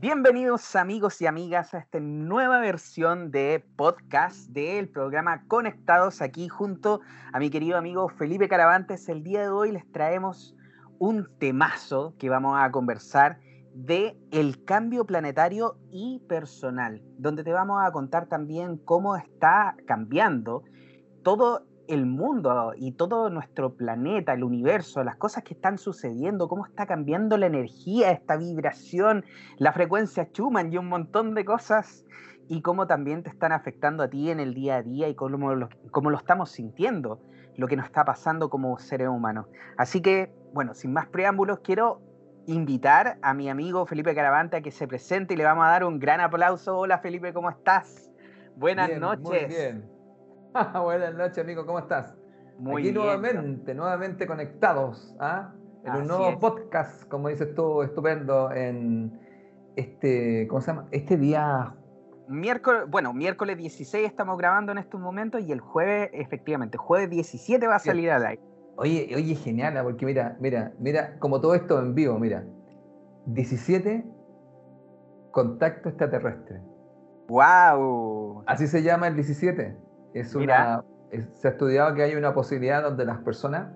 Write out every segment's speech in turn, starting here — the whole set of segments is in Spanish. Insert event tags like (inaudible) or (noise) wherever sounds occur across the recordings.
Bienvenidos amigos y amigas a esta nueva versión de podcast del programa Conectados aquí junto a mi querido amigo Felipe Caravantes. El día de hoy les traemos un temazo que vamos a conversar de el cambio planetario y personal, donde te vamos a contar también cómo está cambiando todo el mundo y todo nuestro planeta, el universo, las cosas que están sucediendo, cómo está cambiando la energía, esta vibración, la frecuencia Schumann y un montón de cosas, y cómo también te están afectando a ti en el día a día y cómo lo, cómo lo estamos sintiendo, lo que nos está pasando como seres humanos. Así que, bueno, sin más preámbulos, quiero invitar a mi amigo Felipe Caravante a que se presente y le vamos a dar un gran aplauso. Hola Felipe, ¿cómo estás? Buenas noches. Muy bien. (laughs) Buenas noches, amigo, ¿cómo estás? Muy Aquí nuevamente, nuevamente conectados, ¿ah? En un nuevo podcast, como dices tú, estupendo, en este, ¿cómo se llama? Este día. Miércoles, bueno, miércoles 16 estamos grabando en estos momentos y el jueves, efectivamente, jueves 17 va a salir al aire. Oye, oye, genial, ¿ah? porque mira, mira, mira, como todo esto en vivo, mira. 17 contacto extraterrestre. ¡Wow! Así se llama el 17. Es una, se ha estudiado que hay una posibilidad donde las personas,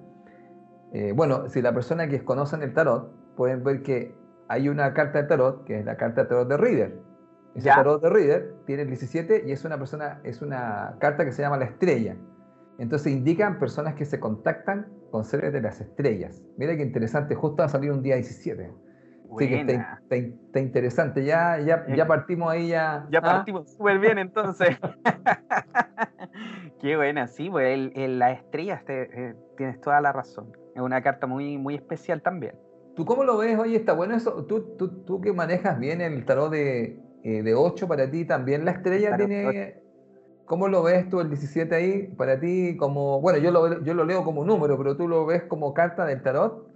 eh, bueno, si la persona que conocen el tarot, pueden ver que hay una carta de tarot, que es la carta de tarot de Reader. Ese tarot de Reader tiene el 17 y es una persona, es una carta que se llama la estrella. Entonces indican personas que se contactan con seres de las estrellas. Mira qué interesante, justo va a salir un día 17. Sí, que está, interesante. Ya, ya, ya partimos ahí ya. Ya ¿ah? partimos súper bien entonces. (laughs) (laughs) Qué buena, sí, pues el, la estrella, eh, tienes toda la razón. Es una carta muy, muy especial también. ¿Tú cómo lo ves? Oye, está bueno eso. ¿Tú, tú, tú que manejas bien el tarot de, eh, de 8 para ti, también la estrella tiene... ¿Cómo lo ves tú el 17 ahí? Para ti como... Bueno, yo lo, yo lo leo como número, pero tú lo ves como carta del tarot.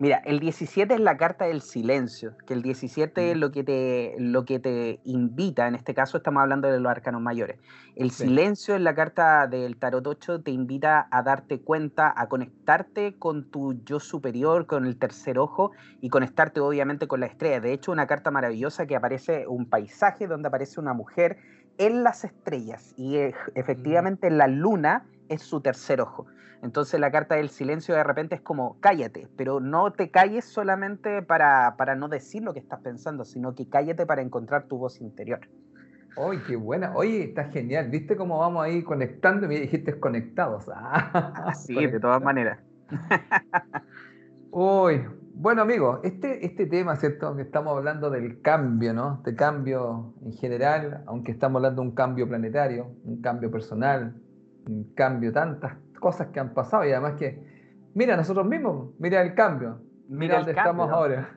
Mira, el 17 es la carta del silencio, que el 17 es lo que, te, lo que te invita, en este caso estamos hablando de los arcanos mayores. El silencio en la carta del tarot 8 te invita a darte cuenta, a conectarte con tu yo superior, con el tercer ojo y conectarte obviamente con la estrella. De hecho, una carta maravillosa que aparece un paisaje donde aparece una mujer en las estrellas y mm. efectivamente la luna es su tercer ojo. Entonces la carta del silencio de repente es como cállate, pero no te calles solamente para, para no decir lo que estás pensando, sino que cállate para encontrar tu voz interior. ¡Ay, qué buena! Oye, está genial. ¿Viste cómo vamos ahí conectando? Me dijiste (laughs) conectados. Ah, sí, de todas maneras. Uy, bueno amigos, este, este tema, ¿cierto? Que estamos hablando del cambio, ¿no? De cambio en general, aunque estamos hablando de un cambio planetario, un cambio personal, un cambio tantas cosas que han pasado. Y además que, mira, nosotros mismos, mira el cambio, mira, dónde estamos ahora.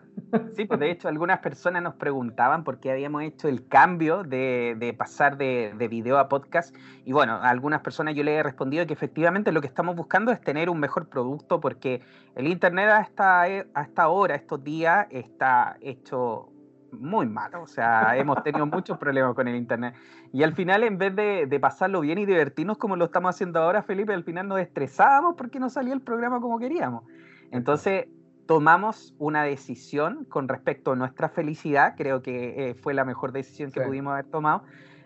Sí, pues de hecho algunas personas nos preguntaban por qué habíamos hecho el cambio de, de pasar de, de, video a podcast. Y bueno, a algunas personas yo le he respondido que efectivamente lo que estamos buscando es tener un mejor producto porque el Internet hasta, hasta ahora, estos días, está hecho muy malo. O sea, hemos tenido muchos problemas con el Internet. Y al final, en vez de, pasarlo bien y divertirnos como lo estamos haciendo ahora, Felipe, al final nos estresábamos porque no salía el programa como queríamos. Entonces, tomamos una decisión con respecto a nuestra felicidad. Creo que eh, fue la mejor decisión que pudimos haber tomado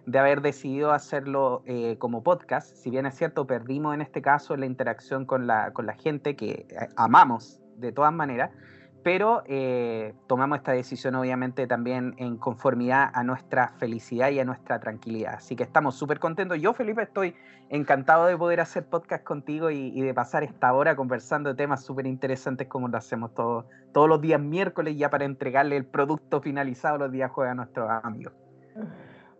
de haber decidido hacerlo eh, como podcast. Si bien es cierto, perdimos en este caso la interacción con la, con la gente que eh, amamos de todas maneras pero eh, tomamos esta decisión obviamente también en conformidad a nuestra felicidad y a nuestra tranquilidad. Así que estamos súper contentos. Yo, Felipe, estoy encantado de poder hacer podcast contigo y, de pasar esta hora conversando de temas súper interesantes como lo hacemos todos, todos los días miércoles ya para entregarle el producto finalizado los días jueves a nuestros amigos.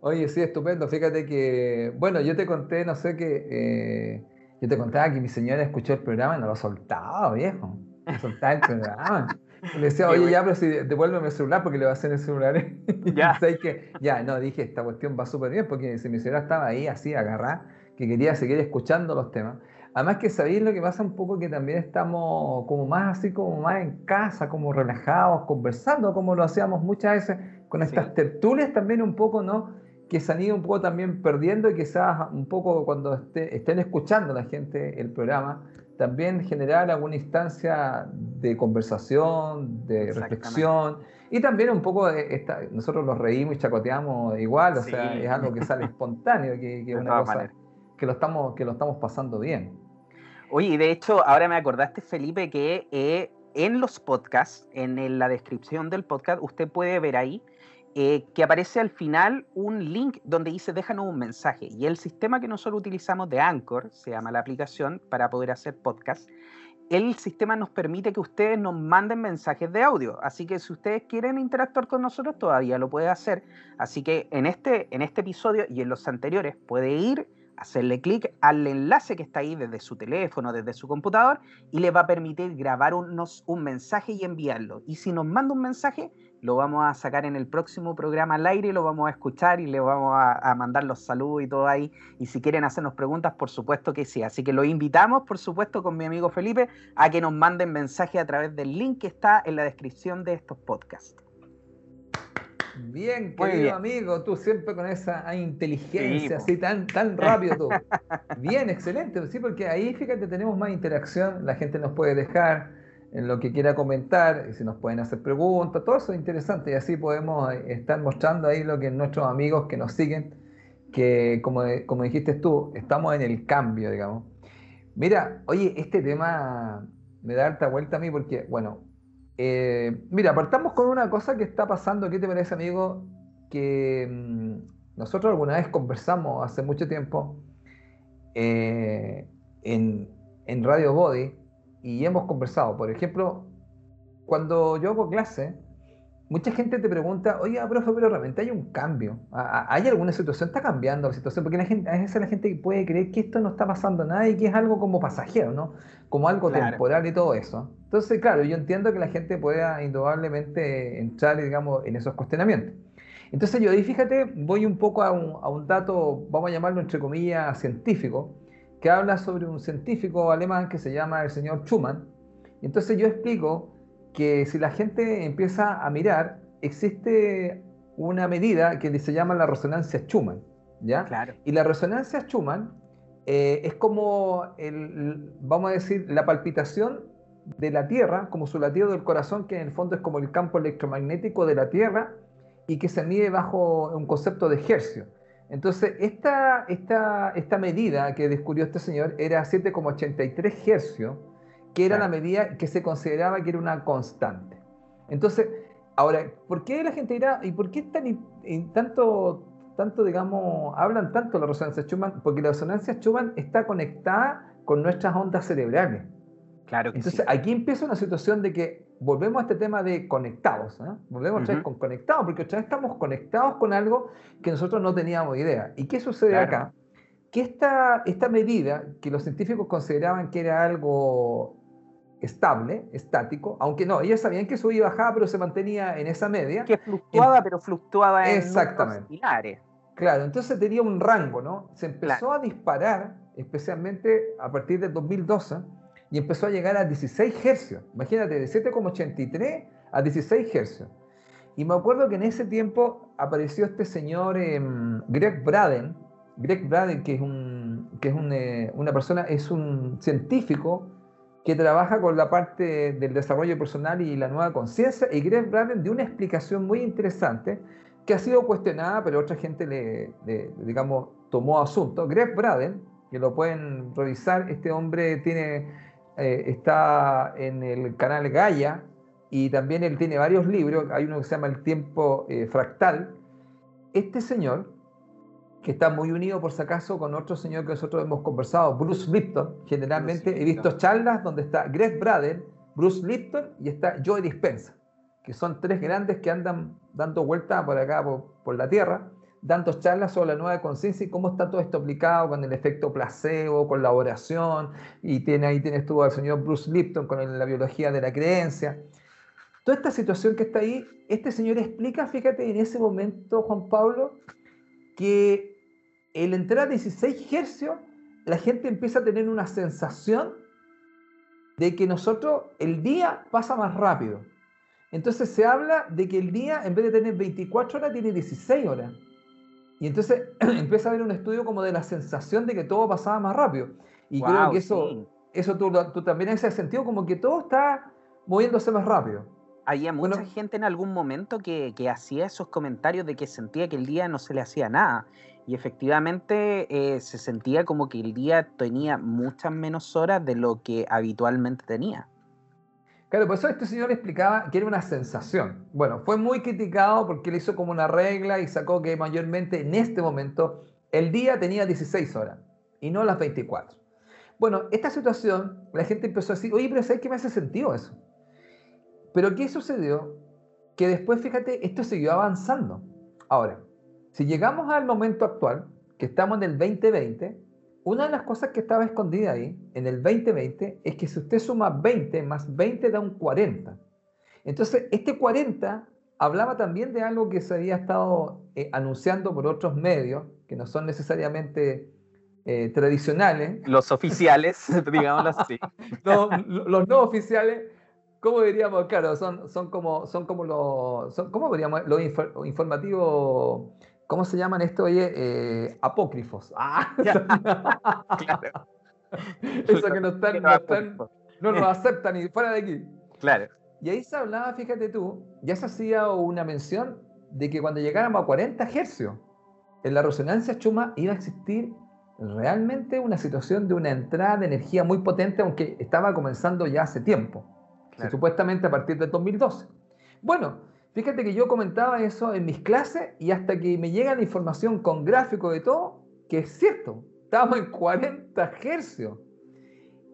Oye, sí, estupendo. Fíjate que, bueno, yo te conté, no sé qué, eh, yo te contaba que mi señora escuchó el programa y no lo soltaba, viejo. Soltaba el (laughs) programa. Le decía, oye, ya, pero si devuélveme el celular porque le va a hacer el celular. (laughs) Ya. (laughs) que, ya, no, dije, esta cuestión va súper bien porque si mi celular estaba ahí así, agarrada, que quería seguir escuchando los temas. Además que sabéis lo que pasa un poco que también estamos como más así, como más en casa, como relajados, conversando, como lo hacíamos muchas veces con estas tertulias también un poco, ¿no? Que se han ido un poco también perdiendo y quizás un poco cuando estén escuchando la gente el programa, también generar alguna instancia de conversación, de reflexión. Y también un poco, esta, nosotros nos reímos y chacoteamos igual, o sea, es algo que sale (laughs) espontáneo, que, que una cosa que lo, estamos, que lo estamos pasando bien. Oye, y de hecho, ahora me acordaste, Felipe, que eh, en los podcasts, en la descripción del podcast, usted puede ver ahí eh, que aparece al final un link donde dice déjanos un mensaje. Y el sistema que nosotros utilizamos de Anchor, se llama la aplicación para poder hacer podcast, el sistema nos permite que ustedes nos manden mensajes de audio. Así que si ustedes quieren interactuar con nosotros, todavía lo puede hacer. Así que en este, en este episodio y en los anteriores puede ir, hacerle clic al enlace que está ahí desde su teléfono, desde su computador, y le va a permitir grabar un mensaje y enviarlo. Y si nos manda un mensaje, lo vamos a sacar en el próximo programa al aire, lo vamos a escuchar y le vamos a, mandar los saludos y todo ahí. Y si quieren hacernos preguntas, por supuesto que sí. Así que lo invitamos, por supuesto, con mi amigo Felipe, a que nos manden mensaje a través del link que está en la descripción de estos podcasts. Bien, querido amigo, tú siempre con esa inteligencia, así tan, tan rápido tú. (laughs) Bien, excelente, sí, porque ahí fíjate, tenemos más interacción, la gente nos puede dejar en lo que quiera comentar, si nos pueden hacer preguntas, todo eso es interesante y así podemos eh, estar mostrando ahí lo que nuestros amigos que nos siguen, que como, como dijiste tú, estamos en el cambio, digamos. Mira, oye, este tema me da harta vuelta a mí porque, bueno, eh, mira, partamos con una cosa que está pasando, ¿qué te parece, amigo? Que mm, nosotros alguna vez conversamos hace mucho tiempo eh, en, en Radio Body, y hemos conversado. Por ejemplo, cuando yo hago clase, mucha gente te pregunta, oye, profe, pero realmente hay un cambio. ¿Hay alguna situación? ¿Está cambiando la situación? Porque la gente, a veces la gente puede creer que esto no está pasando nada y que es algo como pasajero, ¿no? Como algo temporal y todo eso. Entonces, claro, yo entiendo que la gente pueda indudablemente entrar, digamos, en esos cuestionamientos. Entonces yo ahí, fíjate, voy un poco a un, a un dato, vamos a llamarlo entre comillas, científico, que habla sobre un científico alemán que se llama el señor Schumann. entonces yo explico que si la gente empieza a mirar, existe una medida que se llama la resonancia Schumann. ¿ya? Claro. Y la resonancia Schumann eh, es como, el, vamos a decir, la palpitación de la Tierra, como su latido del corazón, que en el fondo es como el campo electromagnético de la Tierra y que se mide bajo un concepto de hercio. Entonces, esta, esta, esta medida que descubrió este señor era 7,83 hercios, que era la medida que se consideraba que era una constante. Entonces, ahora, ¿por qué la gente dirá, y por qué tan, tanto, tanto, digamos, hablan tanto de la resonancia Schumann? Porque la resonancia Schumann está conectada con nuestras ondas cerebrales. Claro que Entonces, aquí empieza una situación de que volvemos a este tema de conectados, ¿eh? volvemos otra vez con conectados, porque otra vez estamos conectados con algo que nosotros no teníamos idea. ¿Y qué sucede acá? Que esta, esta medida, que los científicos consideraban que era algo estable, estático, aunque no, ellos sabían que subía y bajaba, pero se mantenía en esa media. Que fluctuaba, pero fluctuaba en Exactamente. similares. Claro, entonces tenía un rango, ¿no? Se empezó a disparar, especialmente a partir del 2012, y empezó a llegar a 16 hercios. Imagínate, de 7,83 a 16 hercios. Y me acuerdo que en ese tiempo apareció este señor em, Greg Braden, Greg Braden, que es, un, que es eh, una persona, es un científico que trabaja con la parte del desarrollo personal y la nueva conciencia, y Greg Braden dio una explicación muy interesante que ha sido cuestionada, pero otra gente le, le digamos, tomó asunto. Greg Braden, que lo pueden revisar, este hombre tiene eh, está en el canal Gaia y también él tiene varios libros, hay uno que se llama El tiempo eh, fractal. Este señor, que está muy unido por si acaso con otro señor que nosotros hemos conversado, Bruce Lipton, generalmente he visto charlas donde está Greg Braden, Bruce Lipton y está Joe Dispensa, que son tres grandes que andan dando vueltas por acá, por la Tierra, dando charlas sobre la nueva conciencia y cómo está todo esto aplicado con el efecto placebo, con la oración, y tiene, ahí tienes tú al señor Bruce Lipton con la biología de la creencia. Toda esta situación que está ahí, este señor explica, fíjate, en ese momento, Juan Pablo, que el entrar a 16 hercios, la gente empieza a tener una sensación de que nosotros, el día pasa más rápido. Entonces se habla de que el día, en vez de tener 24 horas, tiene 16 horas. Y entonces (clears throat) empieza a haber un estudio como de la sensación de que todo pasaba más rápido. Y creo que eso, eso tú, tú también en ese sentido, como que todo está moviéndose más rápido. Había mucha gente en algún momento que, que, hacía esos comentarios de que sentía que el día no se le hacía nada. Y efectivamente eh, se sentía como que el día tenía muchas menos horas de lo que habitualmente tenía. Claro, por eso este señor explicaba que era una sensación. Bueno, fue muy criticado porque le hizo como una regla y sacó que mayormente en este momento el día tenía 16 horas y no las 24. Bueno, esta situación, la gente empezó a decir, oye, pero ¿sabes qué me hace sentido eso? Pero ¿qué sucedió? Que después, fíjate, esto siguió avanzando. Ahora, si llegamos al momento actual, que estamos en el 2020, una de las cosas que estaba escondida ahí, en el 2020, es que si usted suma 20 más 20 da un 40. Entonces, este 40 hablaba también de algo que se había estado eh, anunciando por otros medios, que no son necesariamente eh, tradicionales. Los oficiales, (laughs) digámoslo así. (laughs) los no oficiales, ¿cómo diríamos? Claro, son, son, como, son como los, son, ¿cómo diríamos? Los informativos ¿Cómo se llaman esto, oye? Eh, apócrifos. (laughs) Ah, claro. (laughs) Eso que no están, no, están, no nos aceptan ni fuera de aquí. Claro. Y ahí se hablaba, fíjate tú, ya se hacía una mención de que cuando llegáramos a 40 hercios, en la resonancia chuma iba a existir realmente una situación de una entrada de energía muy potente, aunque estaba comenzando ya hace tiempo, supuestamente a partir del 2012. Bueno, Fíjate que yo comentaba eso en mis clases y hasta que me llega la información con gráfico de todo, que es cierto, estábamos en 40 hercios.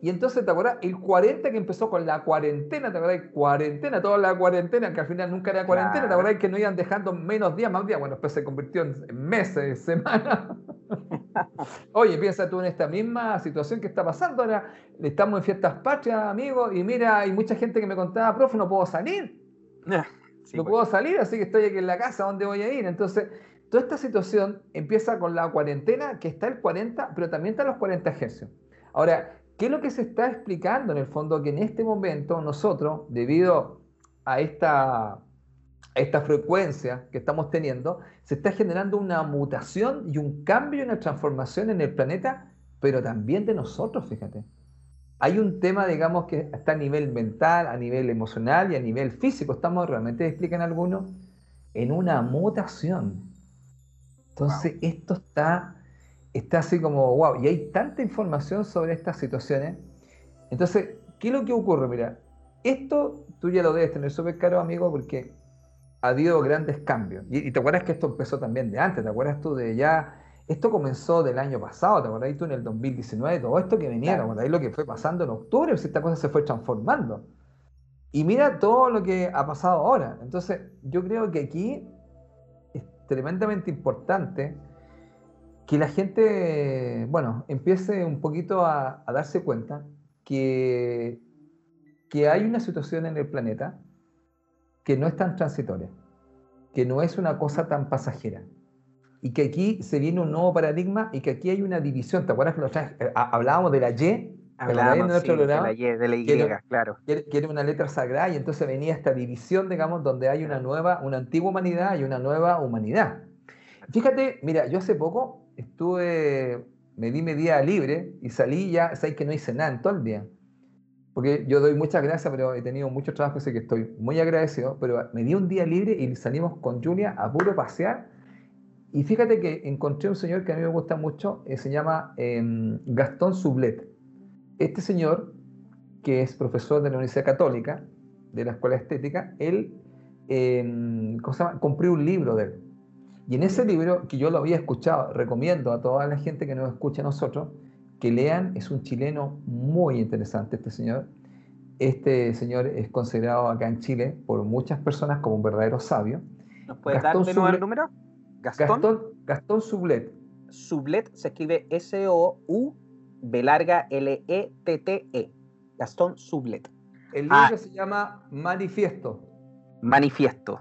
Y entonces, ¿te acuerdas? El 40 que empezó con la cuarentena, ¿te acuerdas? Cuarentena, toda la cuarentena, que al final nunca era cuarentena, ¿te acuerdas? Que no iban dejando menos días, más días. Bueno, después se convirtió en meses, semanas. (laughs) Oye, piensa tú en esta misma situación que está pasando ahora. Estamos en fiestas patrias, amigos, y mira, hay mucha gente que me contaba, profe, no puedo salir (laughs) no pues. puedo salir, así que estoy aquí en la casa, ¿dónde voy a ir? Entonces, toda esta situación empieza con la cuarentena, que está el 40, pero también está los 40 hercios. Ahora, ¿qué es lo que se está explicando en el fondo? Que en este momento nosotros, debido a esta, esta frecuencia que estamos teniendo, se está generando una mutación y un cambio y una transformación en el planeta, pero también de nosotros, fíjate hay un tema, digamos, que está a nivel mental, a nivel emocional y a nivel físico. Estamos realmente, explican algunos, en una mutación. Entonces, esto está, está así como, wow, y hay tanta información sobre estas situaciones. Entonces, ¿qué es lo que ocurre? Mira, esto tú ya lo debes tener súper caro, amigo, porque ha habido grandes cambios. Y, y, te acuerdas que esto empezó también de antes, ¿te acuerdas tú de ya esto comenzó del año pasado, ¿te acordás tú en el 2019? Todo esto que venía, ¿te acordás lo que fue pasando en octubre? Si esta cosa se fue transformando. Y mira todo lo que ha pasado ahora. Entonces, yo creo que aquí es tremendamente importante que la gente, bueno, empiece un poquito a, a darse cuenta que, que hay una situación en el planeta que no es tan transitoria, que no es una cosa tan pasajera y que aquí se viene un nuevo paradigma y que aquí hay una división. ¿Te acuerdas que eh, hablábamos de la Y? Hablábamos de, sí, de la Y, de la Y, claro. Que, era una letra sagrada y entonces venía esta división, digamos, donde hay una nueva, una antigua humanidad y una nueva humanidad. Fíjate, mira, yo hace poco estuve, me di mi día libre y salí ya, sabes que no hice nada en todo el día. Porque yo doy muchas gracias, pero he tenido mucho trabajo, así que estoy muy agradecido. Pero me di un día libre y salimos con Julia a puro pasear y fíjate que encontré un señor que a mí me gusta mucho, eh, se llama em, Gastón Sublet. Este señor, que es profesor de la Universidad Católica, de la Escuela Estética, él eh, compré un libro de él. Y en ese libro, que yo lo había escuchado, recomiendo a toda la gente que nos escucha a nosotros, que lean, es un chileno muy interesante este señor. Este señor es considerado acá en Chile por muchas personas como un verdadero sabio. ¿Nos puede dar de nuevo el número? Gastón, Gastón, Sublet. Sublet se escribe S-O-U B larga L-E-T-T-E. E. Gastón Sublet. El libro ah. se llama Manifiesto. Manifiesto.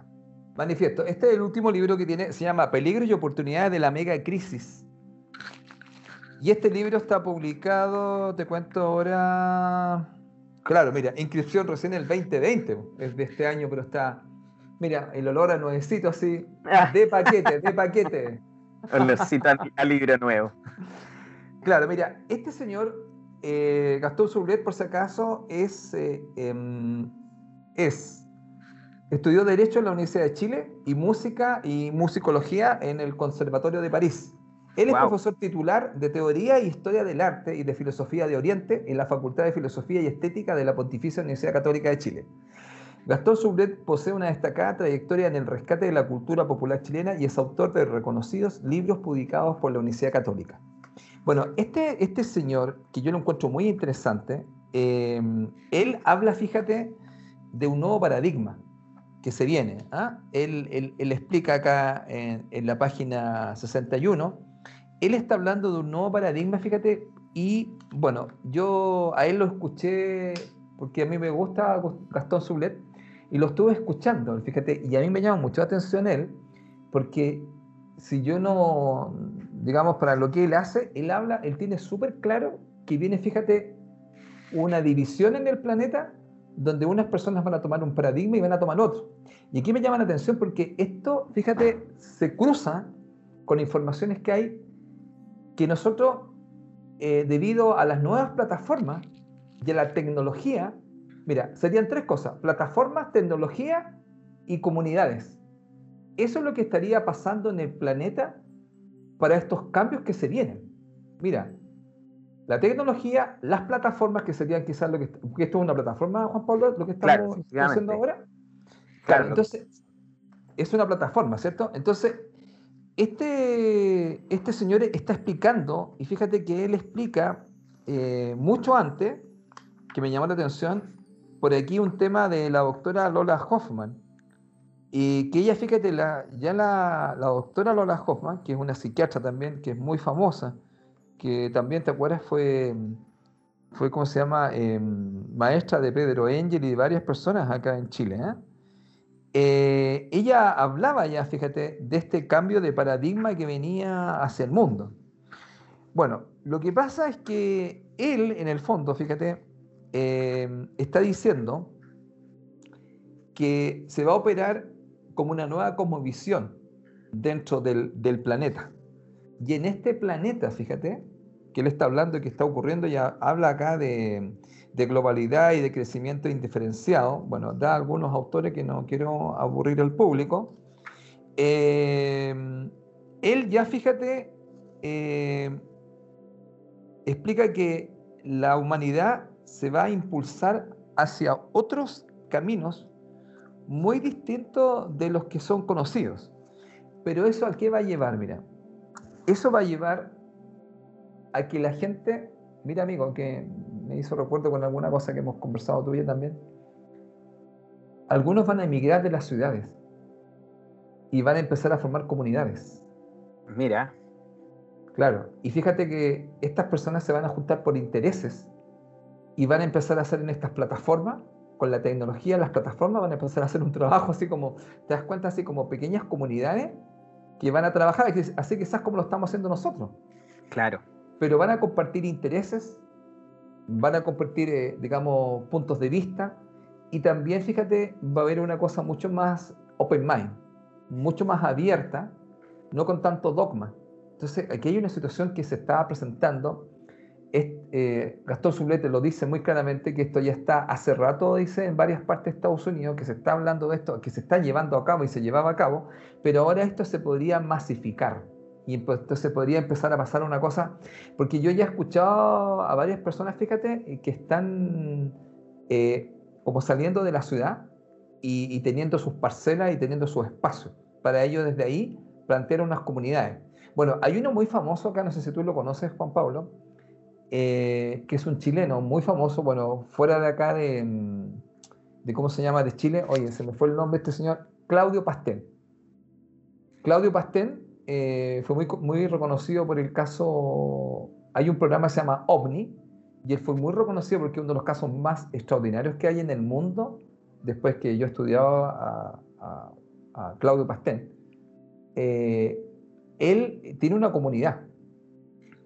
Manifiesto. Este es el último libro que tiene, se llama Peligro y oportunidades de la mega crisis. Y este libro está publicado, te cuento ahora. Claro, mira, inscripción recién el 2020, es de este año, pero está Mira, el olor a nuevecito así, ah. de paquete, de paquete. Olorcito a libro nuevo. Claro, mira, este señor, eh, Gastón Sublet, por si acaso, es, eh, em, es Estudió Derecho en la Universidad de Chile y Música y Musicología en el Conservatorio de París. Él es profesor titular de Teoría e Historia del Arte y de Filosofía de Oriente en la Facultad de Filosofía y Estética de la Pontificia Universidad Católica de Chile. Gastón Sublet posee una destacada trayectoria en el rescate de la cultura popular chilena y es autor de reconocidos libros publicados por la Universidad Católica. Bueno, este, este señor, que yo lo encuentro muy interesante, eh, él habla, fíjate, de un nuevo paradigma que se viene. ¿ah? Él, explica acá en, la página 61, él está hablando de un nuevo paradigma, fíjate, y bueno, yo a él lo escuché porque a mí me gusta Gastón Sublet y lo estuve escuchando, fíjate, y a mí me llama mucho la atención él, porque si yo no, digamos, para lo que él hace, él habla, él tiene súper claro que viene, fíjate, una división en el planeta donde unas personas van a tomar un paradigma y van a tomar otro. Y aquí me llama la atención porque esto, fíjate, se cruza con informaciones que hay que nosotros, eh, debido a las nuevas plataformas y a la tecnología, mira, serían tres cosas, plataformas, tecnología y comunidades. Eso es lo que estaría pasando en el planeta para estos cambios que se vienen. Mira, la tecnología, las plataformas que serían quizás lo que... Esto es una plataforma, Juan Pablo, lo que estamos haciendo ahora. Claro, entonces es una plataforma, ¿cierto? Entonces, este, este señor está explicando, y fíjate que él explica eh, mucho antes, que me llamó la atención, por aquí un tema de la doctora Lola Hoffman, y que ella, fíjate, la, ya la, la doctora Lola Hoffman, que es una psiquiatra también, que es muy famosa, que también, ¿te acuerdas? Fue, fue ¿cómo se llama? Em, maestra de Pedro Engel y de varias personas acá en Chile. ¿eh? Eh, ella hablaba ya, fíjate, de este cambio de paradigma que venía hacia el mundo. Bueno, lo que pasa es que él, en el fondo, fíjate, em, está diciendo que se va a operar como una nueva cosmovisión dentro del, planeta. Y en este planeta, fíjate, que él está hablando y que está ocurriendo, ya habla acá de, globalidad y de crecimiento indiferenciado. Bueno, da algunos autores que no quiero aburrir al público. Eh, él ya, fíjate, eh, explica que la humanidad se va a impulsar hacia otros caminos muy distintos de los que son conocidos. Pero eso al qué va a llevar, mira. Eso va a llevar a que la gente, mira amigo, que me hizo recuerdo con alguna cosa que hemos conversado tú y yo también, algunos van a emigrar de las ciudades y van a empezar a formar comunidades. Mira. Claro, y fíjate que estas personas se van a juntar por intereses y van a empezar a hacer en estas plataformas, con la tecnología, las plataformas van a empezar a hacer un trabajo así como, te das cuenta, así como pequeñas comunidades que van a trabajar, así quizás como lo estamos haciendo nosotros. Claro pero van a compartir intereses, van a compartir, eh, digamos, puntos de vista y también, fíjate, va a haber una cosa mucho más open mind, mucho más abierta, no con tanto dogma. Entonces, aquí hay una situación que se está presentando. Eh, Gastón Sublete lo dice muy claramente que esto ya está hace rato, dice, en varias partes de Estados Unidos, que se está hablando de esto, que se está llevando a cabo y se llevaba a cabo, pero ahora esto se podría masificar y entonces podría empezar a pasar una cosa, porque yo ya he escuchado a varias personas, fíjate, eh, que están eh, como saliendo de la ciudad y, teniendo sus parcelas y teniendo sus espacios. Para ello, desde ahí, plantear unas comunidades. Bueno, hay uno muy famoso acá, no sé si tú lo conoces, Juan Pablo, eh, que es un chileno muy famoso, bueno, fuera de acá de, de, ¿cómo se llama?, de Chile. Oye, se me fue el nombre de este señor, Claudio Pastel. Claudio Pastel eh, fue muy, muy reconocido por el caso, hay un programa que se llama OVNI, y él fue muy reconocido porque uno de los casos más extraordinarios que hay en el mundo, después que yo estudiaba a, a, Claudio Pastén. Eh, él tiene una comunidad.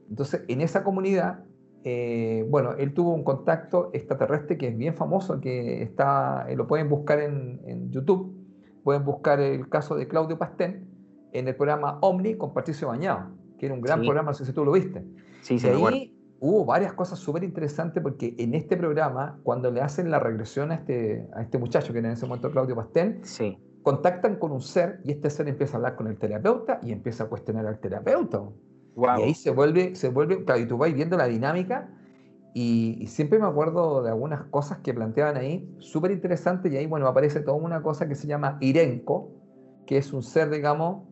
Entonces, en esa comunidad, eh, bueno, él tuvo un contacto extraterrestre que es bien famoso, que está, lo pueden buscar en, en YouTube, pueden buscar el caso de Claudio Pastén, en el programa Omni con Patricio Bañado, que era un gran programa, no sé si tú lo viste. Sí, sí, ahí, hubo varias cosas súper interesantes porque en este programa, cuando le hacen la regresión a este, a este muchacho, que en ese momento Claudio Pastén, sí. contactan con un ser y este ser empieza a hablar con el terapeuta y empieza a cuestionar al terapeuta. Y ahí se vuelve, se vuelve, claro, y tú vas viendo la dinámica y, siempre me acuerdo de algunas cosas que planteaban ahí, súper interesantes, y ahí, bueno, aparece toda una cosa que se llama Irenco, que es un ser, digamos,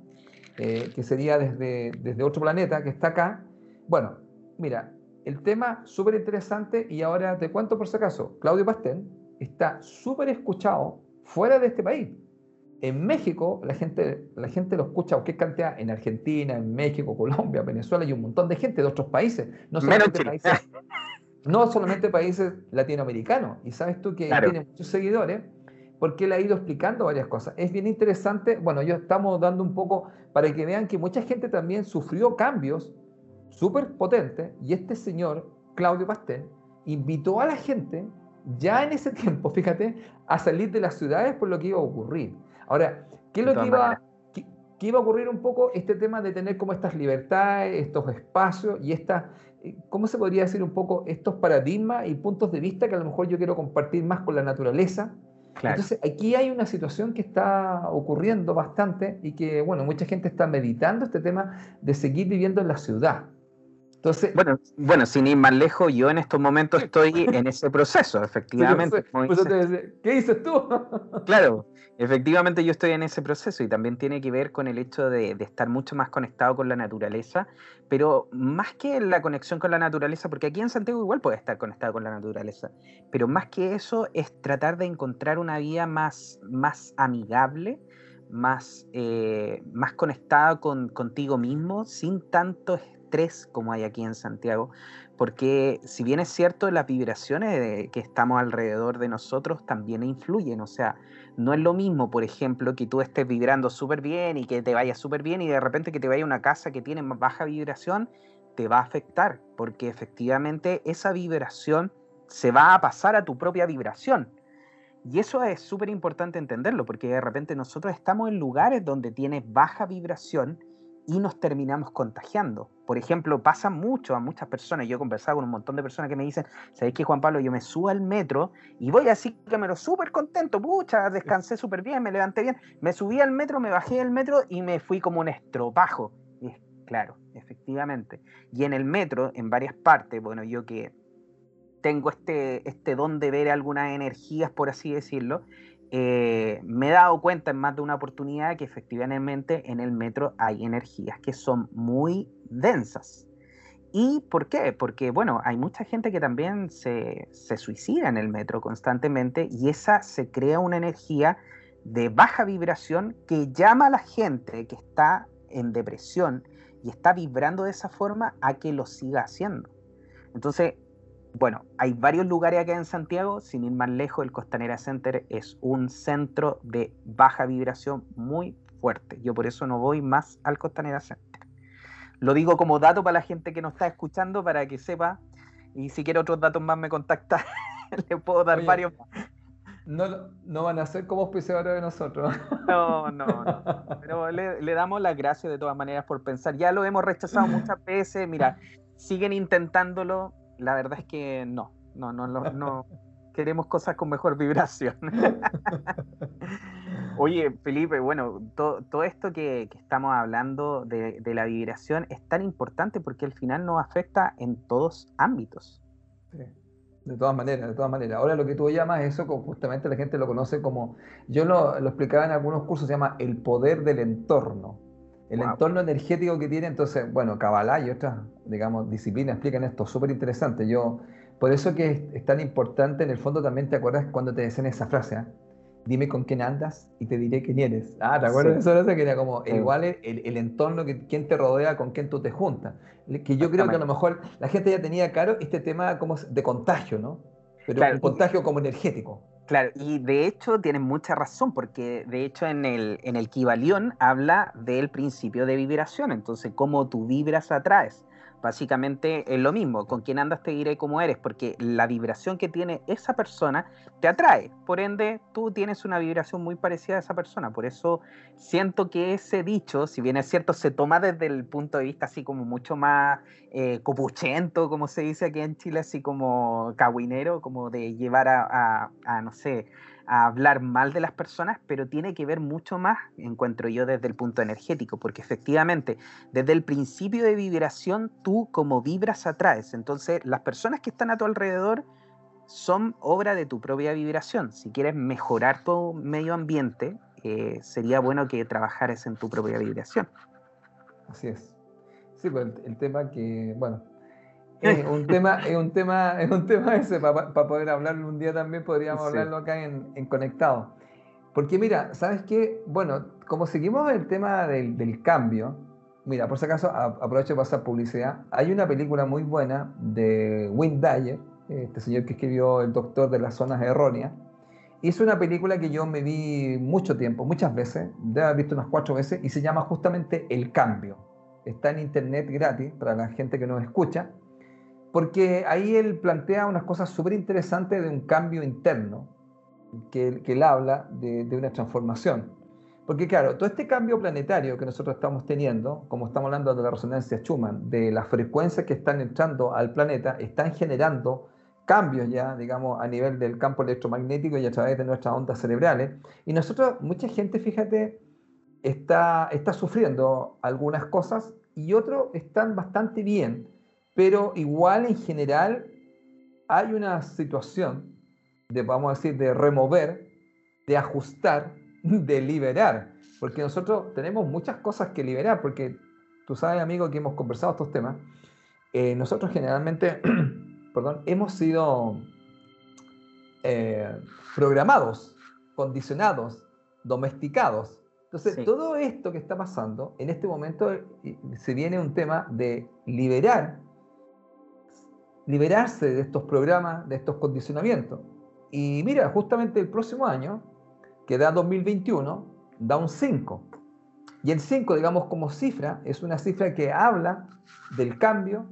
eh, que sería desde, desde otro planeta, que está acá. Bueno, mira, el tema súper interesante, y ahora te cuento por si acaso, Claudio Pastén está súper escuchado fuera de este país. En México la gente, la gente lo escucha, qué cantidad, en Argentina, en México, Colombia, Venezuela y un montón de gente de otros países, no solamente países, no solamente países latinoamericanos. Y sabes tú que tiene muchos seguidores porque él ha ido explicando varias cosas. Es bien interesante, bueno, yo estamos dando un poco para que vean que mucha gente también sufrió cambios súper potentes y este señor, Claudio Pastel, invitó a la gente ya en ese tiempo, fíjate, a salir de las ciudades por lo que iba a ocurrir. Ahora, ¿qué es lo que iba, qué, iba a ocurrir un poco este tema de tener como estas libertades, estos espacios y esta, eh, ¿cómo se podría decir un poco estos paradigmas y puntos de vista que a lo mejor yo quiero compartir más con la naturaleza? Entonces, aquí hay una situación que está ocurriendo bastante y que, bueno, mucha gente está meditando este tema de seguir viviendo en la ciudad. Entonces, bueno, bueno, sin ir más lejos, yo en estos momentos estoy en ese proceso, efectivamente. ¿Qué dices tú? (laughs) claro, efectivamente yo estoy en ese proceso y también tiene que ver con el hecho de, estar mucho más conectado con la naturaleza, pero más que la conexión con la naturaleza, porque aquí en Santiago igual puede estar conectado con la naturaleza, pero más que eso es tratar de encontrar una vida más, más amigable, más, eh, más conectada con, contigo mismo, sin tanto como hay aquí en Santiago, porque si bien es cierto, las vibraciones que estamos alrededor de nosotros también influyen, o sea, no es lo mismo, por ejemplo, que tú estés vibrando súper bien y que te vaya súper bien y de repente que te vaya a una casa que tiene baja vibración, te va a afectar, porque efectivamente esa vibración se va a pasar a tu propia vibración. Y eso es súper importante entenderlo, porque de repente nosotros estamos en lugares donde tiene baja vibración y nos terminamos contagiando. Por ejemplo, pasa mucho a muchas personas. Yo he conversado con un montón de personas que me dicen, ¿sabéis qué, Juan Pablo? Yo me subo al metro y voy así que me lo súper contento, pucha, descansé súper bien, me levanté bien. Me subí al metro, me bajé del metro y me fui como un estropajo. Y claro, efectivamente. Y en el metro, en varias partes, bueno, yo que tengo este, este don de ver algunas energías, por así decirlo, eh, me he dado cuenta en más de una oportunidad que efectivamente en el metro hay energías que son muy densas. ¿Y por qué? Porque, bueno, hay mucha gente que también se, se suicida en el metro constantemente y esa se crea una energía de baja vibración que llama a la gente que está en depresión y está vibrando de esa forma a que lo siga haciendo. Entonces, bueno, hay varios lugares acá en Santiago, sin ir más lejos, el Costanera Center es un centro de baja vibración muy fuerte. Yo por eso no voy más al Costanera Center. Lo digo como dato para la gente que nos está escuchando, para que sepa, y si quiere otros datos más me contacta, (laughs) le puedo dar varios No, no van a ser como auspiciadores de nosotros. No, no, no. Pero le, le, damos las gracias de todas maneras por pensar. Ya lo hemos rechazado muchas veces. Mira, siguen intentándolo la verdad es que no, no, no, no, (laughs) queremos cosas con mejor vibración. (laughs) Oye, Felipe, bueno, todo esto que, estamos hablando de, la vibración es tan importante porque al final nos afecta en todos ámbitos. De todas maneras, de todas maneras. Ahora lo que tú llamas eso, justamente la gente lo conoce como, yo lo, lo explicaba en algunos cursos, se llama el poder del entorno el entorno energético que tiene, entonces, bueno, Kabbalah y otras, digamos, disciplinas explican esto, súper interesante. Yo, por eso que es, tan importante, en el fondo también te acuerdas cuando te decían esa frase, ¿ah? dime con quién andas y te diré quién eres. Ah, ¿te acuerdas de esa frase? Que era como, igual el, el, entorno, que, quién te rodea, con quién tú te juntas. Que yo creo que a lo mejor la gente ya tenía claro este tema como de contagio, ¿no? Pero un contagio como energético. Claro, y de hecho tienen mucha razón, porque de hecho en el, en el Kibalión habla del principio de vibración, entonces cómo tú vibras atraes. Básicamente es lo mismo, con quien andas te diré cómo eres, porque la vibración que tiene esa persona te atrae. Por ende, tú tienes una vibración muy parecida a esa persona. Por eso siento que ese dicho, si bien es cierto, se toma desde el punto de vista así como mucho más eh, copuchento, como se dice aquí en Chile, así como caguinero, como de llevar a no sé, a hablar mal de las personas, pero tiene que ver mucho más, encuentro yo, desde el punto energético, porque efectivamente, desde el principio de vibración, tú como vibras atraes. Entonces, las personas que están a tu alrededor son obra de tu propia vibración. Si quieres mejorar tu medio ambiente, eh, sería bueno que trabajaras en tu propia vibración. Así es. Sí, pues el tema que, bueno, (laughs) es un tema, es un tema, es un tema ese, para poder hablarlo un día también podríamos hablarlo acá en, en, Conectado. Porque mira, ¿sabes qué? Bueno, como seguimos el tema del, del cambio, mira, por si acaso aprovecho de pasar publicidad, hay una película muy buena de Wayne Dyer, este señor que escribió El Doctor de las Zonas Erróneas, es una película que yo me vi mucho tiempo, muchas veces, debe haber visto unas cuatro veces, y se llama justamente El Cambio. Está en internet gratis para la gente que nos escucha porque ahí él plantea unas cosas súper interesantes de un cambio interno, que, él habla de, una transformación. Porque claro, todo este cambio planetario que nosotros estamos teniendo, como estamos hablando de la resonancia Schumann, de las frecuencias que están entrando al planeta, están generando cambios ya, digamos, a nivel del campo electromagnético y a través de nuestras ondas cerebrales. Y nosotros, mucha gente, fíjate, está, está sufriendo algunas cosas y otros están bastante bien pero igual en general hay una situación de, vamos a decir, de remover, de ajustar, (laughs) de liberar, porque nosotros tenemos muchas cosas que liberar, porque tú sabes, amigo, que hemos conversado estos temas, eh, nosotros generalmente, (clears throat) perdón, hemos sido eh, programados, condicionados, domesticados. Entonces, todo esto que está pasando, en este momento eh, se viene un tema de liberar liberarse de estos programas, de estos condicionamientos. Y mira, justamente el próximo año, que da 2021, da un 5. Y el 5, digamos, como cifra, es una cifra que habla del cambio,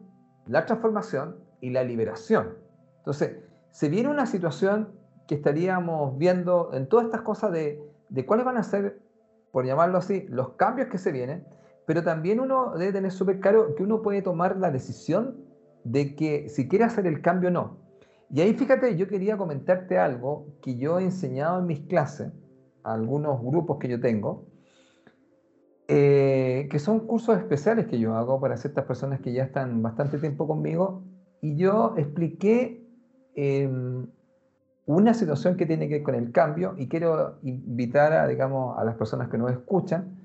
la transformación y la liberación. Entonces, se viene una situación que estaríamos viendo en todas estas cosas de, de cuáles van a ser, por llamarlo así, los cambios que se vienen, pero también uno debe tener súper claro que uno puede tomar la decisión de que si quiere hacer el cambio no. Y ahí fíjate, yo quería comentarte algo que yo he enseñado en mis clases, a algunos grupos que yo tengo, eh, que son cursos especiales que yo hago para ciertas personas que ya están bastante tiempo conmigo, y yo expliqué em, una situación que tiene que ver con el cambio y quiero invitar a, digamos, a las personas que nos escuchan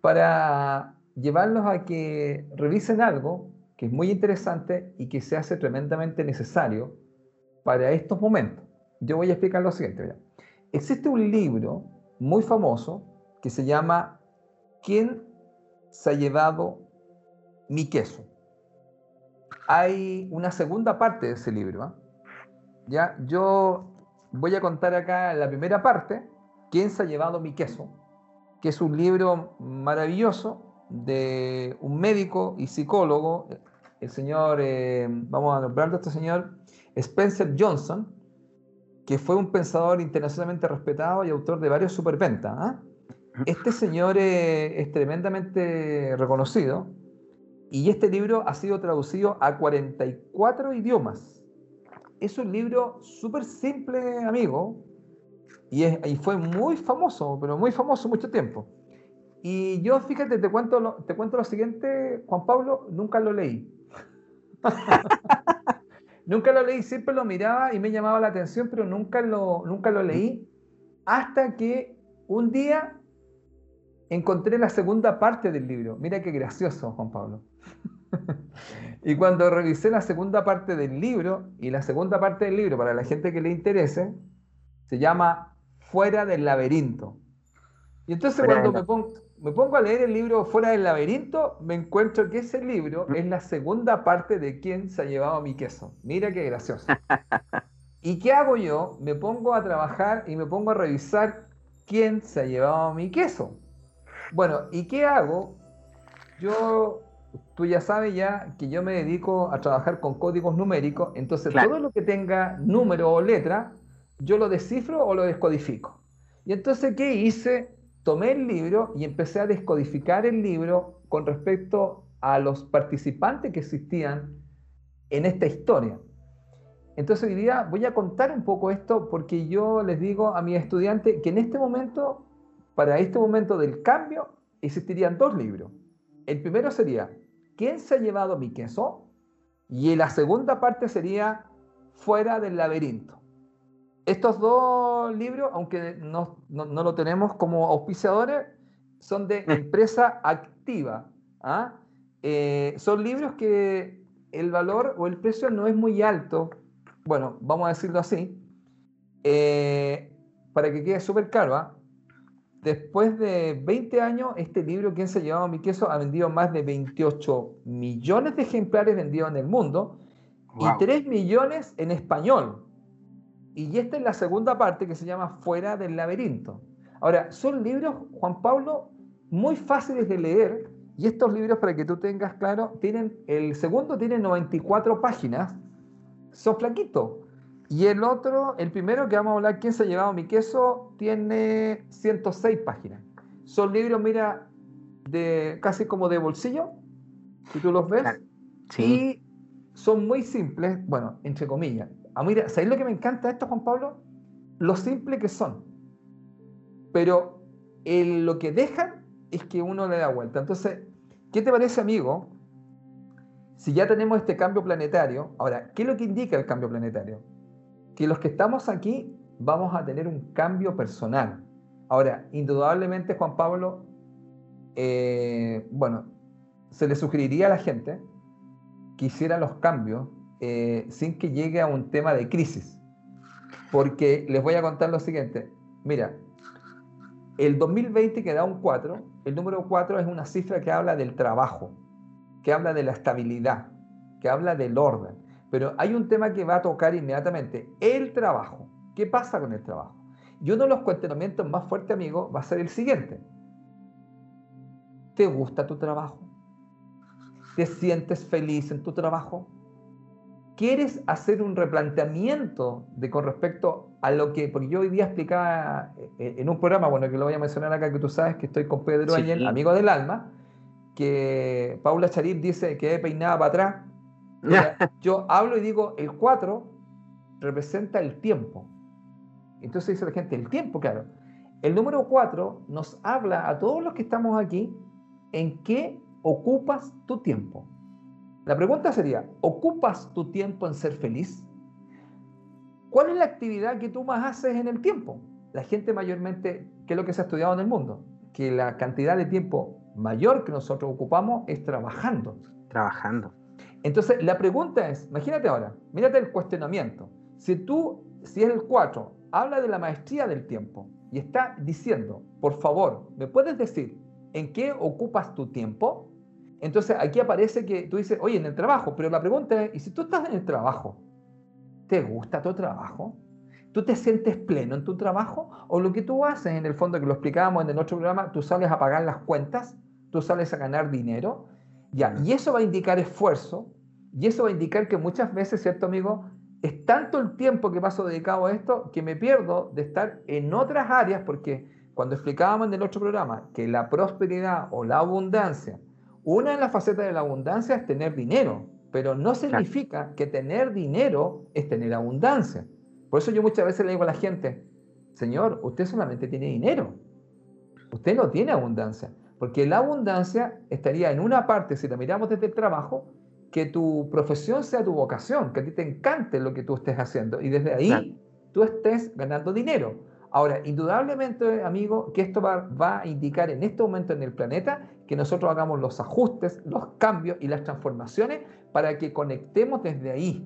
para llevarlos a que revisen algo que es muy interesante y que se hace tremendamente necesario para estos momentos. Yo voy a explicar lo siguiente. Existe un libro muy famoso que se llama ¿Quién se ha llevado mi queso? Hay una segunda parte de ese libro. ¿ah? Ya, yo voy a contar acá la primera parte, ¿Quién se ha llevado mi queso? Que es un libro maravilloso de un médico y psicólogo, el señor, eh, vamos a nombrarlo a este señor, Spencer Johnson, que fue un pensador internacionalmente respetado y autor de varios superventas. ¿ah? Este señor eh, es tremendamente reconocido y este libro ha sido traducido a 44 idiomas. Es un libro súper simple, amigo, y, y, fue muy famoso, pero muy famoso mucho tiempo. Y yo, fíjate, te cuento, lo, te cuento lo siguiente, Juan Pablo, nunca lo leí. (laughs) nunca lo leí, siempre lo miraba y me llamaba la atención, pero nunca lo, nunca lo leí hasta que un día encontré la segunda parte del libro. Mira qué gracioso, Juan Pablo. (laughs) y cuando revisé la segunda parte del libro, y la segunda parte del libro, para la gente que le interese, se llama Fuera del laberinto. Y entonces cuando me pongo, me pongo a leer el libro Fuera del laberinto, me encuentro que ese libro es la segunda parte de quién se ha llevado mi queso. Mira qué gracioso. (laughs) ¿Y qué hago yo? Me pongo a trabajar y me pongo a revisar quién se ha llevado mi queso. Bueno, ¿y qué hago? Yo tú ya sabes ya que yo me dedico a trabajar con códigos numéricos, entonces todo lo que tenga número o letra, yo lo descifro o lo descodifico. Y entonces, ¿qué hice? Tomé el libro y empecé a descodificar el libro con respecto a los participantes que existían en esta historia. Entonces día voy a contar un poco esto porque yo les digo a mis estudiantes que en este momento, para este momento del cambio, existirían dos libros. El primero sería ¿Quién se ha llevado mi queso? Y la segunda parte sería Fuera del laberinto. Estos dos libros, aunque no, lo tenemos como auspiciadores, son de empresa activa. ¿ah? Eh, son libros que el valor o el precio no es muy alto, bueno, vamos a decirlo así, eh, para que quede súper caro. ¿ah? Después de 20 años, este libro, ¿Quién se ha llevado mi queso? ha vendido más de 28 millones de ejemplares vendidos en el mundo y 3 millones en español. Y esta es la segunda parte que se llama Fuera del laberinto. Ahora, son libros, Juan Pablo, muy fáciles de leer. Y estos libros, para que tú tengas claro, tienen, el segundo tiene 94 páginas, son flaquitos. Y el otro, el primero que vamos a hablar, ¿Quién se ha llevado mi queso? Tiene 106 páginas. Son libros, mira, de casi como de bolsillo, si tú los ves. Sí. Y son muy simples, bueno, entre comillas. Ah, mira, ¿sabéis lo que me encanta de esto, Juan Pablo? Lo simple que son. Pero lo que dejan es que uno le da vuelta. Entonces, ¿qué te parece, amigo? Si ya tenemos este cambio planetario, ahora, ¿qué es lo que indica el cambio planetario? Que los que estamos aquí vamos a tener un cambio personal. Ahora, indudablemente, Juan Pablo, eh, bueno, se le sugeriría a la gente que hiciera los cambios eh, sin que llegue a un tema de crisis. Porque les voy a contar lo siguiente. Mira, el 2020 que da un 4, el número 4 es una cifra que habla del trabajo, que habla de la estabilidad, que habla del orden. Pero hay un tema que va a tocar inmediatamente, el trabajo. ¿Qué pasa con el trabajo? Y uno de los cuestionamientos más fuertes, amigo, va a ser el siguiente. ¿Te gusta tu trabajo? ¿Te sientes feliz en tu trabajo? Quieres hacer un replanteamiento de con respecto a lo que, porque yo hoy día explicaba eh, en un programa, bueno, que lo voy a mencionar acá, que tú sabes que estoy con Pedro sí. amigo del alma, que Paula Charip dice que he peinado para atrás. yo hablo y digo, el 4 representa el tiempo. Entonces dice la gente, el tiempo, claro. El número 4 nos habla a todos los que estamos aquí en qué ocupas tu tiempo. La pregunta sería, ¿ocupas tu tiempo en ser feliz? ¿Cuál es la actividad que tú más haces en el tiempo? La gente mayormente, ¿qué es lo que se ha estudiado en el mundo? Que la cantidad de tiempo mayor que nosotros ocupamos es trabajando. Trabajando. Entonces, la pregunta es, imagínate ahora, mírate el cuestionamiento. Si tú, si es el 4, habla de la maestría del tiempo y está diciendo, por favor, ¿me puedes decir en qué ocupas tu tiempo? Entonces aquí aparece que tú dices, oye, en el trabajo, pero la pregunta es, ¿y si tú estás en el trabajo? ¿Te gusta tu trabajo? ¿Tú te sientes pleno en tu trabajo? ¿O lo que tú haces, en el fondo, que lo explicábamos en otro programa, tú sales a pagar las cuentas, tú sales a ganar dinero? Ya, y eso va a indicar esfuerzo, y eso va a indicar que muchas veces, ¿cierto, amigo? Es tanto el tiempo que paso dedicado a esto que me pierdo de estar en otras áreas, porque cuando explicábamos en el otro programa que la prosperidad o la abundancia una de las facetas de la abundancia es tener dinero, pero no significa que tener dinero es tener abundancia. Por eso yo muchas veces le digo a la gente, Señor, usted solamente tiene dinero. Usted no tiene abundancia. Porque la abundancia estaría en una parte, si la miramos desde el trabajo, que tu profesión sea tu vocación, que a ti te encante lo que tú estés haciendo y desde ahí tú estés ganando dinero. Ahora, indudablemente, amigo, que esto va, a indicar en este momento en el planeta que nosotros hagamos los ajustes, los cambios y las transformaciones para que conectemos desde ahí.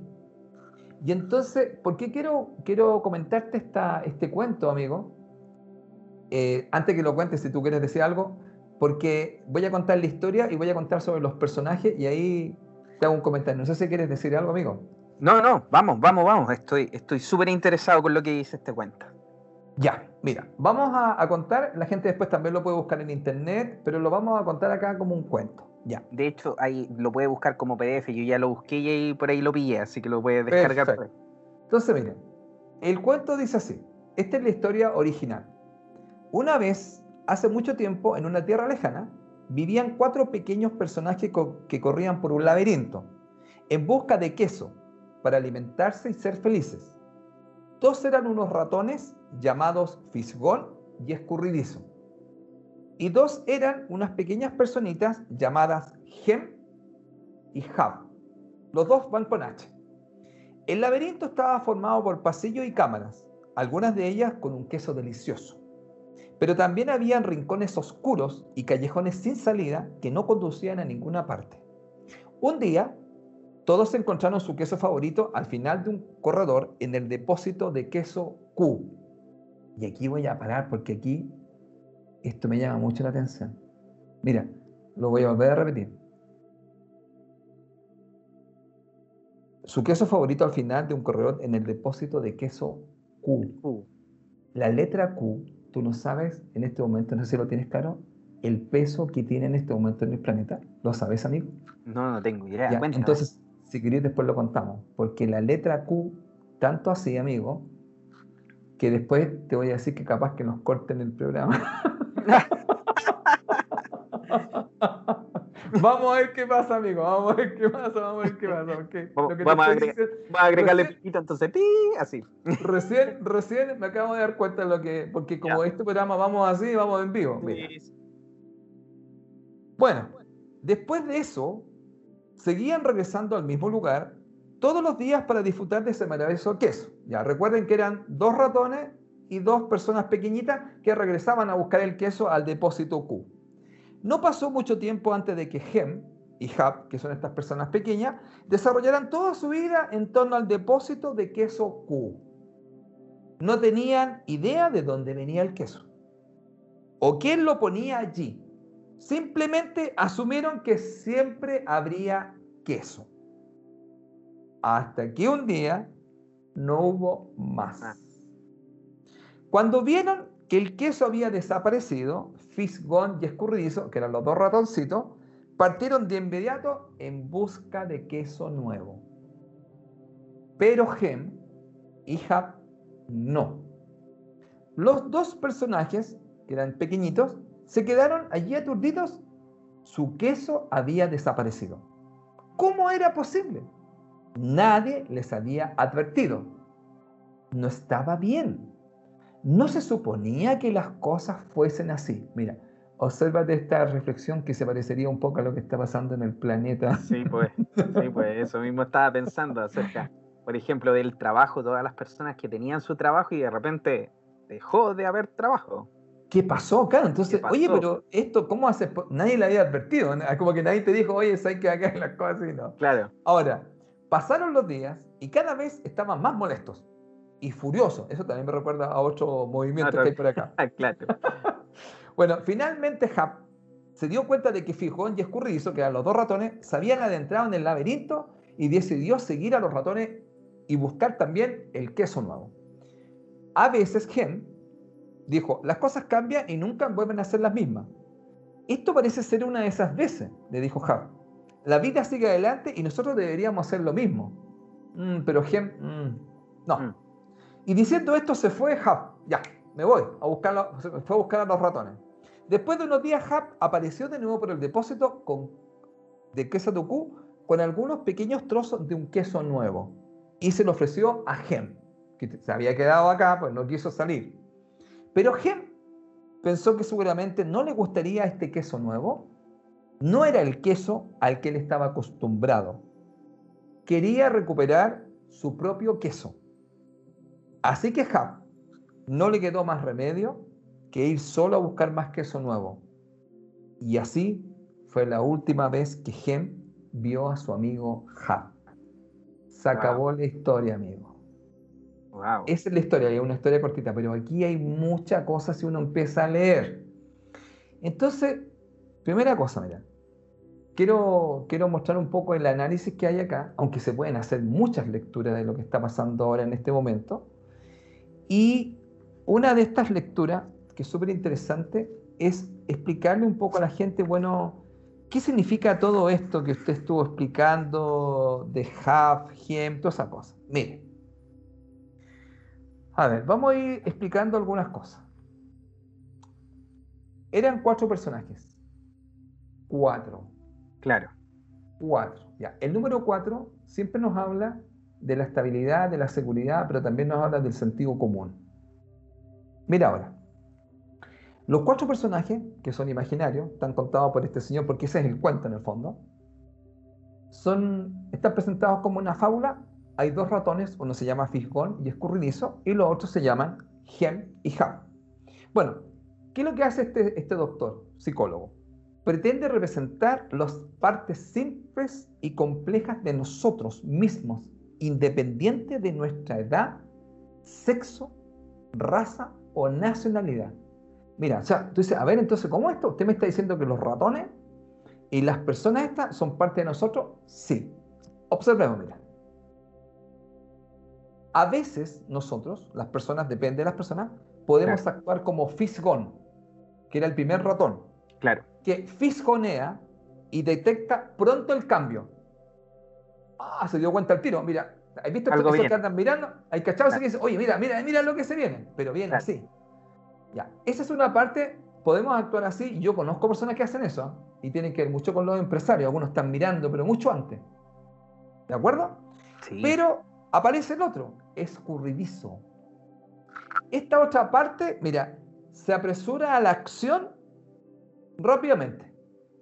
Y entonces, ¿por qué quiero, quiero comentarte esta, este cuento, amigo? Eh, antes que lo cuentes, si tú quieres decir algo, porque voy a contar la historia y voy a contar sobre los personajes y ahí te hago un comentario. No sé si quieres decir algo, amigo. No, no, vamos, vamos, vamos. Estoy súper interesado con lo que dice este cuento. Ya, mira, vamos a, contar, la gente después también lo puede buscar en internet, pero lo vamos a contar acá como un cuento. Ya. De hecho, ahí lo puede buscar como PDF. Yo ya lo busqué y por ahí lo pillé, así que lo puede descargar. Entonces, miren, el cuento dice así. Esta es la historia original. Una vez, hace mucho tiempo, en una tierra lejana, vivían cuatro pequeños personajes que corrían por un laberinto, en busca de queso, para alimentarse y ser felices. Dos eran unos ratones llamados Fisgón y Escurridizo. Y dos eran unas pequeñas personitas llamadas Gem y Hab. Los dos van con H. El laberinto estaba formado por pasillos y cámaras, algunas de ellas con un queso delicioso. Pero también habían rincones oscuros y callejones sin salida que no conducían a ninguna parte. Un día, todos encontraron su queso favorito al final de un corredor en el depósito de queso Q. Y aquí voy a parar porque aquí esto me llama mucho la atención. Mira, lo voy a volver a repetir. Su queso favorito al final de un corredor en el depósito de queso Q. La letra Q, tú no sabes en este momento, no sé si lo tienes claro, el peso que tiene en este momento en el planeta. ¿Lo sabes, amigo? No, no tengo idea. entonces, si queréis, después lo contamos. Porque la letra Q, tanto así, amigo, que después te voy a decir que capaz que nos corten el programa. (laughs) vamos a ver qué pasa, amigo. Vamos a ver qué pasa, vamos a ver qué pasa. vamos, a agregarle piquito entonces, pi, así. Recién, recién me acabo de dar cuenta de lo que. Porque como este programa vamos así, vamos en vivo. Bueno, después de eso, seguían regresando al mismo lugar todos los días para disfrutar de ese maravilloso queso. Ya recuerden que eran dos ratones y dos personas pequeñitas que regresaban a buscar el queso al depósito Q. No pasó mucho tiempo antes de que Gem y Hab, que son estas personas pequeñas, desarrollaran toda su vida en torno al depósito de queso Q. No tenían idea de dónde venía el queso o quién lo ponía allí. Simplemente asumieron que siempre habría queso. Hasta que un día no hubo más. Ah. Cuando vieron que el queso había desaparecido, Fisgón y Escurridizo, que eran los dos ratoncitos, partieron de inmediato en busca de queso nuevo. Pero Gem y Hab no. Los dos personajes, que eran pequeñitos, se quedaron allí aturdidos. Su queso había desaparecido. ¿Cómo era posible? Nadie les había advertido. No estaba bien. No se suponía que las cosas fuesen así. Mira, obsérvate esta reflexión que se parecería un poco a lo que está pasando en el planeta. Sí, pues, sí, pues eso mismo estaba pensando acerca, por ejemplo, del trabajo, todas las personas que tenían su trabajo y de repente dejó de haber trabajo. ¿Qué pasó? Claro, entonces, oye, pero esto, ¿cómo haces? Nadie le había advertido, como que nadie te dijo, oye, hay que hacer las cosas y no. Claro. Ahora, Pasaron los días y cada vez estaban más molestos y furiosos. Eso también me recuerda a otro movimiento que hay por acá. (laughs) claro. (laughs) bueno, finalmente Hap se dio cuenta de que Fijón y Escurridizo, que eran los dos ratones, se habían adentrado en el laberinto y decidió seguir a los ratones y buscar también el queso nuevo. A veces Gem dijo, las cosas cambian y nunca vuelven a ser las mismas. Esto parece ser una de esas veces, le dijo Hap la vida sigue adelante y nosotros deberíamos hacer lo mismo. Mm, pero Gem, mm, no. Mm. Y diciendo esto se fue Hap, ya, me voy a buscar, fue a buscar a los ratones. Después de unos días Hap apareció de nuevo por el depósito con, de queso Q con algunos pequeños trozos de un queso nuevo y se lo ofreció a Gem, que se había quedado acá, pues no quiso salir. Pero Gem pensó que seguramente no le gustaría este queso nuevo no era el queso al que él estaba acostumbrado. Quería recuperar su propio queso. Así que Hap no le quedó más remedio que ir solo a buscar más queso nuevo. Y así fue la última vez que Gem vio a su amigo Hap. Se acabó la historia, amigo. Esa es la historia, hay una historia cortita, pero aquí hay mucha cosa si uno empieza a leer. Entonces, primera cosa, mira, quiero, quiero mostrar un poco el análisis que hay acá, aunque se pueden hacer muchas lecturas de lo que está pasando ahora en este momento. Y una de estas lecturas, que es súper interesante, es explicarle un poco a la gente, bueno, ¿Qué significa todo esto que usted estuvo explicando de have, him, toda esa cosa? Mire. A ver, vamos a ir explicando algunas cosas. Eran cuatro personajes. Cuatro. Claro. Cuatro. Ya. El número cuatro siempre nos habla de la estabilidad, de la seguridad, pero también nos habla del sentido común. Mira ahora. Los cuatro personajes, que son imaginarios, están contados por este señor, porque ese es el cuento en el fondo, son, están presentados como una fábula. Hay dos ratones, uno se llama Fisgón y escurridizo, y los otros se llaman Gem y Ham. Bueno, ¿qué es lo que hace este, este doctor, psicólogo? Pretende representar las partes simples y complejas de nosotros mismos, independiente de nuestra edad, sexo, raza o nacionalidad. Mira, o sea, tú dices, a ver, entonces, ¿cómo esto? ¿Usted me está diciendo que los ratones y las personas estas son parte de nosotros? Sí. Observemos, mira. A veces nosotros, las personas, depende de las personas, podemos actuar como Fisgón, que era el primer ratón. Claro. Que fisgonea y detecta pronto el cambio. Ah, se dio cuenta el tiro. Mira, ¿has visto Algo que andan mirando? Hay cachados claro. que dicen, oye, mira, mira, mira lo que se viene. Pero viene así. Ya, esa es una parte, podemos actuar así. Yo conozco personas que hacen eso y tienen que ver mucho con los empresarios. Algunos están mirando, pero mucho antes. ¿De acuerdo? Sí. Pero aparece el otro, escurridizo. Esta otra parte, mira, se apresura a la acción rápidamente.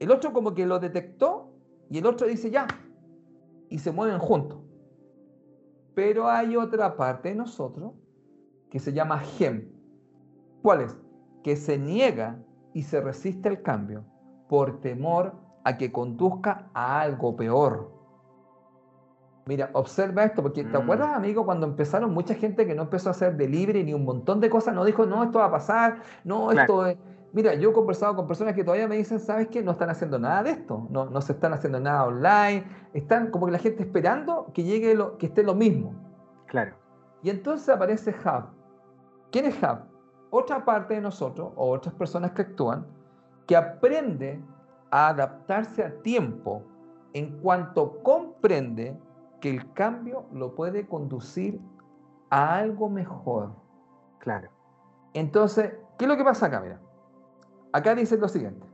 El otro como que lo detectó y el otro dice ya. Y se mueven juntos. Pero hay otra parte de nosotros que se llama gem, ¿Cuál es? Que se niega y se resiste al cambio por temor a que conduzca a algo peor. Mira, observa esto, porque ¿te mm. acuerdas, amigo, cuando empezaron mucha gente que no empezó a hacer delivery ni un montón de cosas, no dijo, no, esto va a pasar, no, esto es... Mira, yo he conversado con personas que todavía me dicen, ¿sabes qué? No están haciendo nada de esto, no, no se están haciendo nada online, están como que la gente esperando que llegue lo, que esté lo mismo. Claro. Y entonces aparece Hub. ¿Quién es Hub? otra parte de nosotros o otras personas que actúan que aprende a adaptarse a tiempo en cuanto comprende que el cambio lo puede conducir a algo mejor. Claro. Entonces, ¿qué es lo que pasa acá? Mira, acá dice lo siguiente.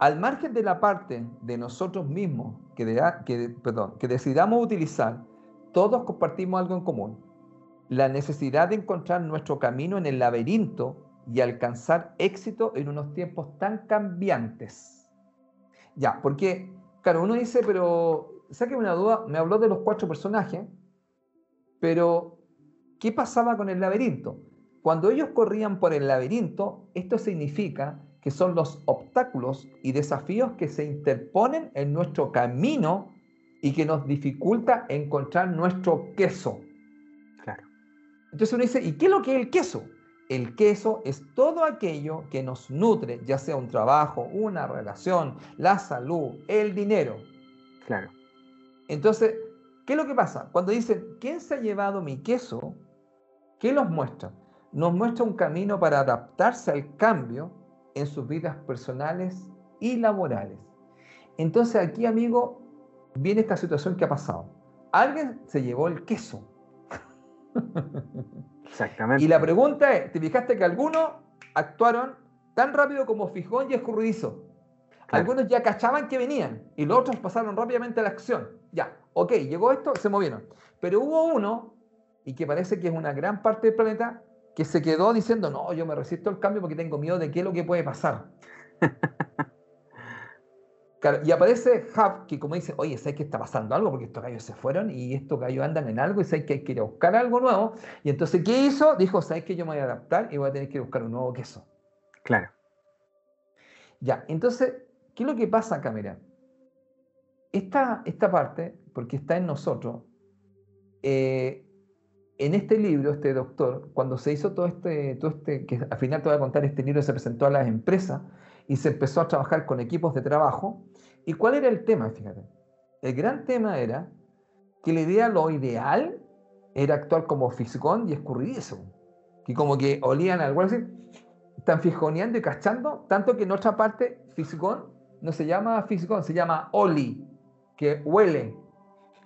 Al margen de la parte de nosotros mismos que, que, perdón, que decidamos utilizar, todos compartimos algo en común la necesidad de encontrar nuestro camino en el laberinto y alcanzar éxito en unos tiempos tan cambiantes. Ya, porque, claro, uno dice, pero, saque una duda, me habló de los cuatro personajes, pero, ¿qué pasaba con el laberinto? Cuando ellos corrían por el laberinto, esto significa que son los obstáculos y desafíos que se interponen en nuestro camino y que nos dificulta encontrar nuestro queso. Entonces uno dice, ¿y qué es lo que es el queso? El queso es todo aquello que nos nutre, ya sea un trabajo, una relación, la salud, el dinero. Claro. Entonces, ¿qué es lo que pasa? Cuando dicen, ¿quién se ha llevado mi queso? ¿Qué nos muestra? Nos muestra un camino para adaptarse al cambio en sus vidas personales y laborales. Entonces aquí, amigo, viene esta situación que ha pasado. Alguien se llevó el queso Exactamente. Y la pregunta es, ¿te fijaste que algunos actuaron tan rápido como Fijón y Escurridizo? Algunos ya cachaban que venían y los otros pasaron rápidamente a la acción. Ya, ok, llegó esto, se movieron. Pero hubo uno, y que parece que es una gran parte del planeta, que se quedó diciendo, no, yo me resisto al cambio porque tengo miedo de qué es lo que puede pasar. (laughs) y aparece Hub, que como dice, oye, ¿sabes que está pasando algo? Porque estos gallos se fueron y estos gallos andan en algo y sabes que hay que ir a buscar algo nuevo. Y entonces, ¿qué hizo? Dijo, ¿sabes que yo me voy a adaptar y voy a tener que buscar un nuevo queso? Claro. Ya, entonces, ¿qué es lo que pasa acá? Esta, esta parte, porque está en nosotros, eh, en este libro, este doctor, cuando se hizo todo este, todo este, que al final te voy a contar, este libro se presentó a las empresas y se empezó a trabajar con equipos de trabajo, ¿Y cuál era el tema? Fíjate. El gran tema era que la idea, lo ideal, era actuar como fisgón y escurridizo. Que como que olían algo así, están fisgoneando y cachando, tanto que en otra parte fisgón no se llama Fisgón, se llama Oli, que huele.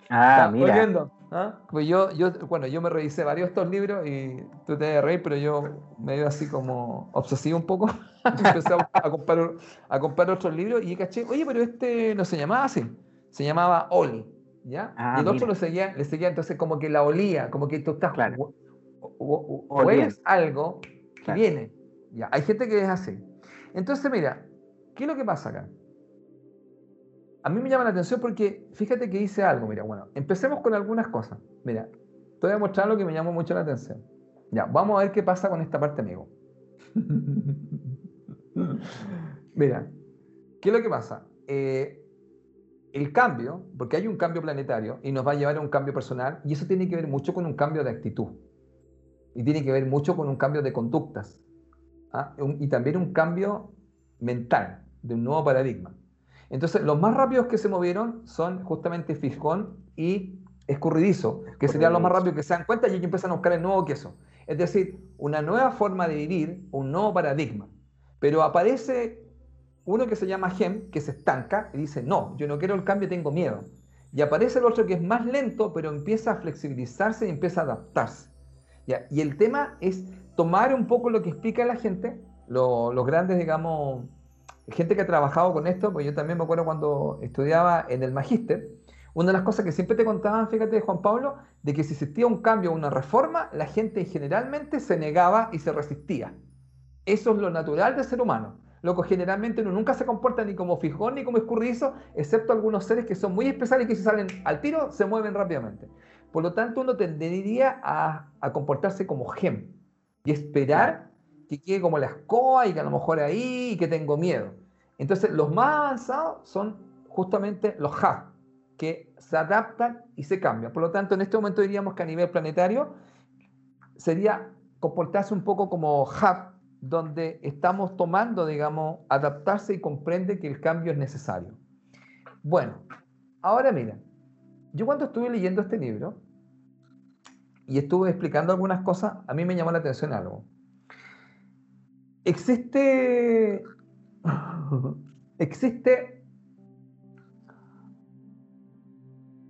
Ah, mira. oyendo? ¿Ah? Pues yo, yo, bueno, yo me revisé varios estos libros y tú te reír, pero yo me dio así como obsesivo un poco. (laughs) Empecé a, a, comprar, a comprar otros libros y caché, oye, pero este no se llamaba así, se llamaba Oli, ¿ya? Ah, y el otro mira. lo seguía, le seguía entonces como que la olía, como que tú estás, Claro. Oliendo. hueles algo que Claro. viene. Ya, hay gente que es así. Entonces, mira, ¿qué es lo que pasa acá? A mí me llama la atención porque fíjate que hice algo. Mira, bueno, empecemos con algunas cosas. Mira, te voy a mostrar lo que me llamó mucho la atención. Ya, vamos a ver qué pasa con esta parte, amigo. (laughs) Mira, ¿qué es lo que pasa? Eh, el cambio, porque hay un cambio planetario y nos va a llevar a un cambio personal, y eso tiene que ver mucho con un cambio de actitud. Y tiene que ver mucho con un cambio de conductas. ¿ah? Un- y también un cambio mental, de un nuevo paradigma. Entonces, los más rápidos que se movieron son justamente Fijón y Escurridizo, que serían los más rápidos que se dan cuenta y ellos empiezan a buscar el nuevo queso. Es decir, una nueva forma de vivir, un nuevo paradigma. Pero aparece uno que se llama Gem, que se estanca y dice, no, yo no quiero el cambio, tengo miedo. Y aparece el otro que es más lento, pero empieza a flexibilizarse y empieza a adaptarse. ¿ya? Y el tema es tomar un poco lo que explica la gente, lo- los grandes, digamos, gente que ha trabajado con esto, pues yo también me acuerdo cuando estudiaba en el magíster, una de las cosas que siempre te contaban, fíjate, Juan Pablo, de que si existía un cambio o una reforma, la gente generalmente se negaba y se resistía. Eso es lo natural del ser humano. Loco, generalmente uno nunca se comporta ni como fijón ni como escurridizo, excepto algunos seres que son muy especiales y que si salen al tiro se mueven rápidamente. Por lo tanto, uno tendería a, a comportarse como gem y esperar que quede como la escoba y que a lo mejor ahí y que tengo miedo. Entonces, los más avanzados son justamente los hub, que se adaptan y se cambian. Por lo tanto, en este momento diríamos que a nivel planetario sería comportarse un poco como hub, donde estamos tomando, digamos, adaptarse y comprende que el cambio es necesario. Bueno, ahora mira, yo cuando estuve leyendo este libro y estuve explicando algunas cosas, a mí me llamó la atención algo. Existe, existe,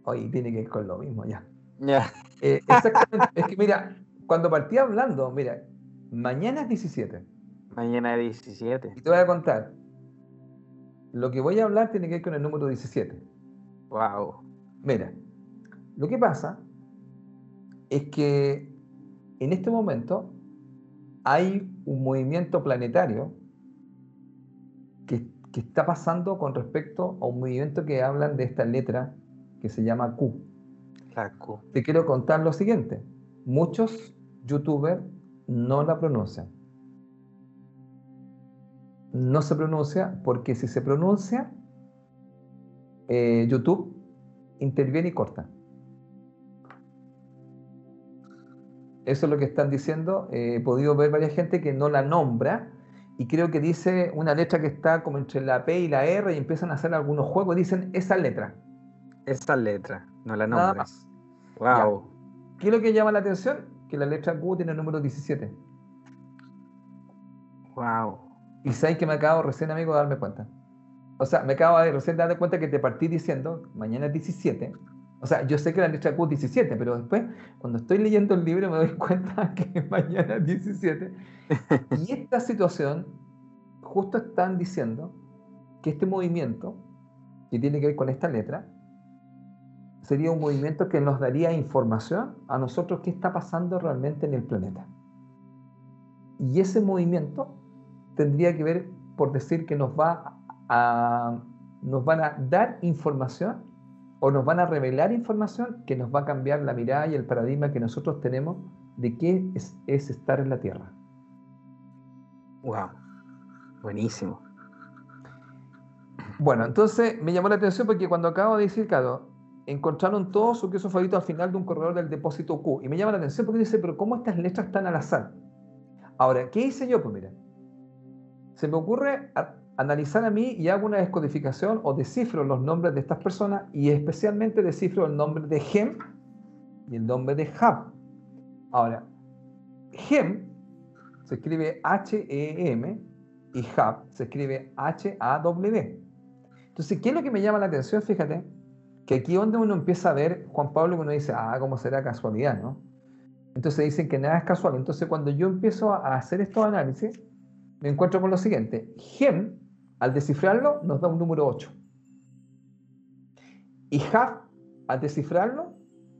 hoy tiene que ir con lo mismo ya. Ya. Eh, exactamente, es que mira, cuando partí hablando, mira, mañana es 17 Mañana 17. y te voy a contar. Lo que voy a hablar tiene que ver con el número 17. Wow. Mira, lo que pasa es que en este momento hay un movimiento planetario que, que está pasando con respecto a un movimiento que hablan de esta letra que se llama Q. La Q. Te quiero contar lo siguiente. Muchos youtubers no la pronuncian. No se pronuncia porque si se pronuncia, eh, YouTube interviene y corta. Eso es lo que están diciendo. Eh, he podido ver varias gente que no la nombra y creo que dice una letra que está como entre la P y la R y empiezan a hacer algunos juegos. Dicen esa letra. Esa letra, no la Nada nombres. más. Wow. ¿Qué es lo que llama la atención? Que la letra Q tiene el número 17. Wow. Y sabes que me acabo recién, amigo, de darme cuenta. O sea, me acabo de recién darme cuenta que te partí diciendo, mañana es 17. O sea, yo sé que la letra Q es 17, pero después, cuando estoy leyendo el libro, me doy (laughs) cuenta que mañana es 17. Y esta situación, justo están diciendo que este movimiento, que tiene que ver con esta letra, sería un movimiento que nos daría información a nosotros qué está pasando realmente en el planeta. Y ese movimiento tendría que ver por decir que nos va a nos van a dar información o nos van a revelar información que nos va a cambiar la mirada y el paradigma que nosotros tenemos de qué es, es estar en la Tierra. Wow. Buenísimo. Bueno, entonces me llamó la atención porque cuando acabo de decir, claro, encontraron todo su queso favorito al final de un corredor del depósito Q. Y me llama la atención porque dice, pero ¿cómo estas letras están al azar? Ahora, ¿qué hice yo? Pues mira, se me ocurre analizar a mí y hago una descodificación o descifro los nombres de estas personas y especialmente descifro el nombre de Gem y el nombre de Hab. Ahora, Gem se escribe H-E-M y Hab se escribe H-A-W. Entonces, ¿qué es lo que me llama la atención? Fíjate, que aquí donde uno empieza a ver, Juan Pablo, uno dice, ah, ¿cómo será casualidad, no? Entonces dicen que nada es casual. Entonces, cuando yo empiezo a hacer estos análisis, me encuentro con lo siguiente. Gem, al descifrarlo, nos da un número 8. Y Haf, al descifrarlo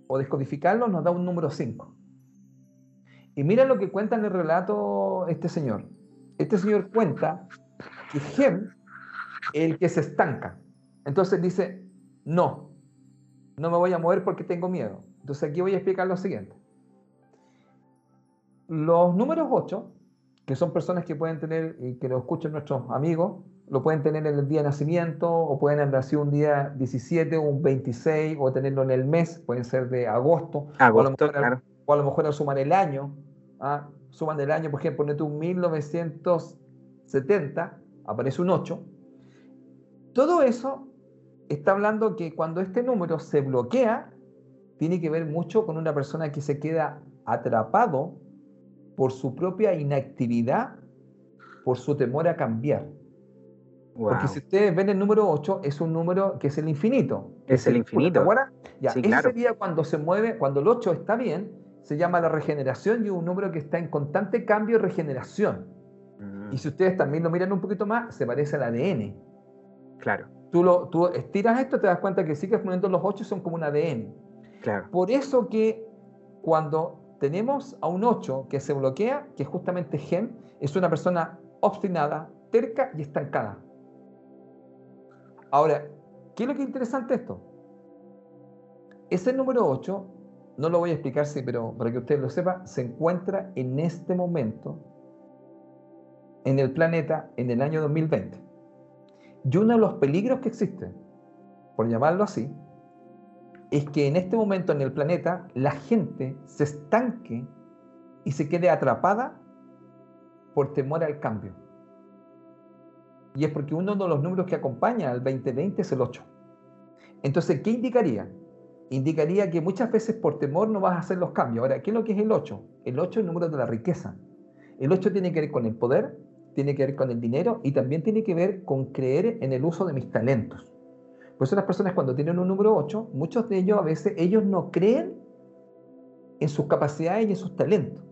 o descodificarlo, nos da un número 5. Y mira lo que cuenta en el relato este señor. Este señor cuenta que Gem el que se estanca. Entonces dice, no, no me voy a mover porque tengo miedo. Entonces aquí voy a explicar lo siguiente. Los números 8, que son personas que pueden tener y que lo escuchen nuestros amigos, lo pueden tener en el día de nacimiento o pueden haber nacido un día 17 o un 26 o tenerlo en el mes, pueden ser de agosto, o, a lo mejor, claro. o a lo mejor suman el año, ¿ah? suman el año, por ejemplo, ponete un 1970, aparece un 8, todo eso está hablando que cuando este número se bloquea, tiene que ver mucho con una persona que se queda atrapado por su propia inactividad, por su temor a cambiar. Porque si ustedes ven el número 8, es un número que es el infinito. Es, el, infinito. Ya, ese día cuando se mueve, cuando el 8 está bien, se llama la regeneración y es un número que está en constante cambio y regeneración. Mm. Y si ustedes también lo miran un poquito más, se parece al ADN. Claro. Tú, lo, tú estiras esto, te das cuenta que sí que los 8 son como un ADN. Claro. Por eso que cuando tenemos a un 8 que se bloquea, que es justamente Gem, es una persona obstinada, terca y estancada. Ahora, ¿qué es lo que es interesante esto? Ese número 8, no lo voy a explicar, sí, pero para que usted lo sepa, se encuentra en este momento en el planeta en el año 2020. Y uno de los peligros que existe, por llamarlo así, es que en este momento en el planeta la gente se estanque y se quede atrapada por temor al cambio. Y es porque uno de los números que acompaña al 2020 es el 8. Entonces, ¿qué indicaría? Indicaría que muchas veces por temor no vas a hacer los cambios. Ahora, ¿qué es lo que es el 8? El 8 es el número de la riqueza. El 8 tiene que ver con el poder, tiene que ver con el dinero y también tiene que ver con creer en el uso de mis talentos. Por eso las personas cuando tienen un número 8, muchos de ellos a veces ellos no creen en sus capacidades y en sus talentos.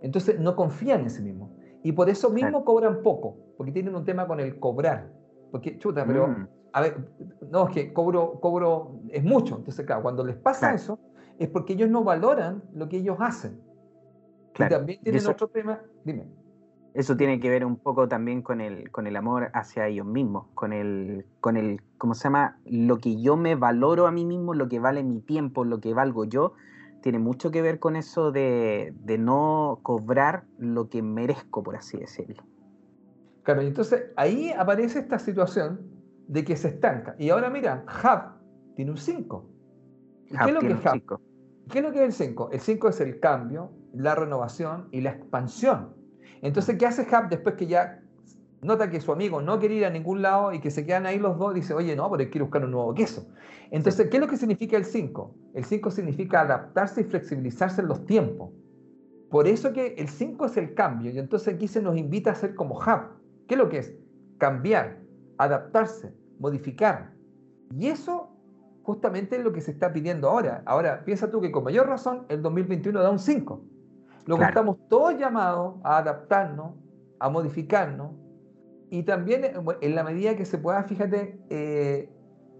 Entonces no confían en sí mismos. Y por eso mismo cobran poco, porque tienen un tema con el cobrar. Porque, chuta, pero, mm. a ver, no, es que cobro, cobro es mucho. Entonces, claro, cuando les pasa eso, es porque ellos no valoran lo que ellos hacen. Y también tienen otro tema, dime. Eso tiene que ver un poco también con el, con el amor hacia ellos mismos, con el, con el, ¿cómo se llama? Lo que yo me valoro a mí mismo, lo que vale mi tiempo, lo que valgo yo, tiene mucho que ver con eso de, no cobrar lo que merezco, por así decirlo. Claro, y entonces ahí aparece esta situación de que se estanca. Y ahora mira, Hub tiene un 5. ¿Qué, es lo que es ¿Qué es lo que es el 5? El 5 es el cambio, la renovación y la expansión. Entonces, ¿qué hace Hub después que ya nota que su amigo no quiere ir a ningún lado y que se quedan ahí los dos? Dice, oye, no, pero quiero buscar un nuevo queso. Entonces, ¿qué es lo que significa el 5? El 5 significa adaptarse y flexibilizarse en los tiempos. Por eso que el 5 es el cambio. Y entonces aquí se nos invita a ser como Hub. ¿Qué es lo que es? Cambiar, adaptarse, modificar. Y eso justamente es lo que se está pidiendo ahora. Ahora, piensa tú que con mayor razón el 2021 da un 5. Luego estamos todos llamados a adaptarnos, a modificarnos y también eh, en la medida que se pueda, fíjate, eh,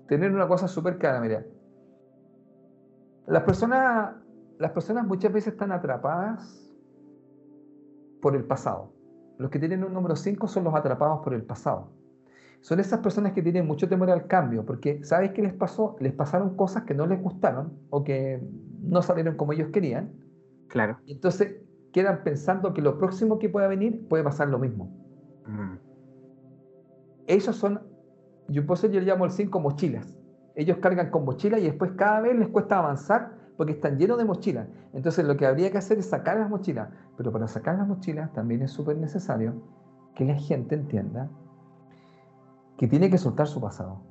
tener una cosa súper clara, mira. Las personas, las personas muchas veces están atrapadas por el pasado. Los que tienen un número 5 son los atrapados por el pasado. Son esas personas que tienen mucho temor al cambio, porque ¿sabes qué les pasó? Les pasaron cosas que no les gustaron o que no salieron como ellos querían Claro. entonces quedan pensando que lo próximo que pueda venir puede pasar lo mismo. Mm. Esos son, yo por eso yo llamo el cinco mochilas. Ellos cargan con mochilas y después cada vez les cuesta avanzar porque están llenos de mochilas. Entonces lo que habría que hacer es sacar las mochilas. Pero para sacar las mochilas también es súper necesario que la gente entienda que tiene que soltar su pasado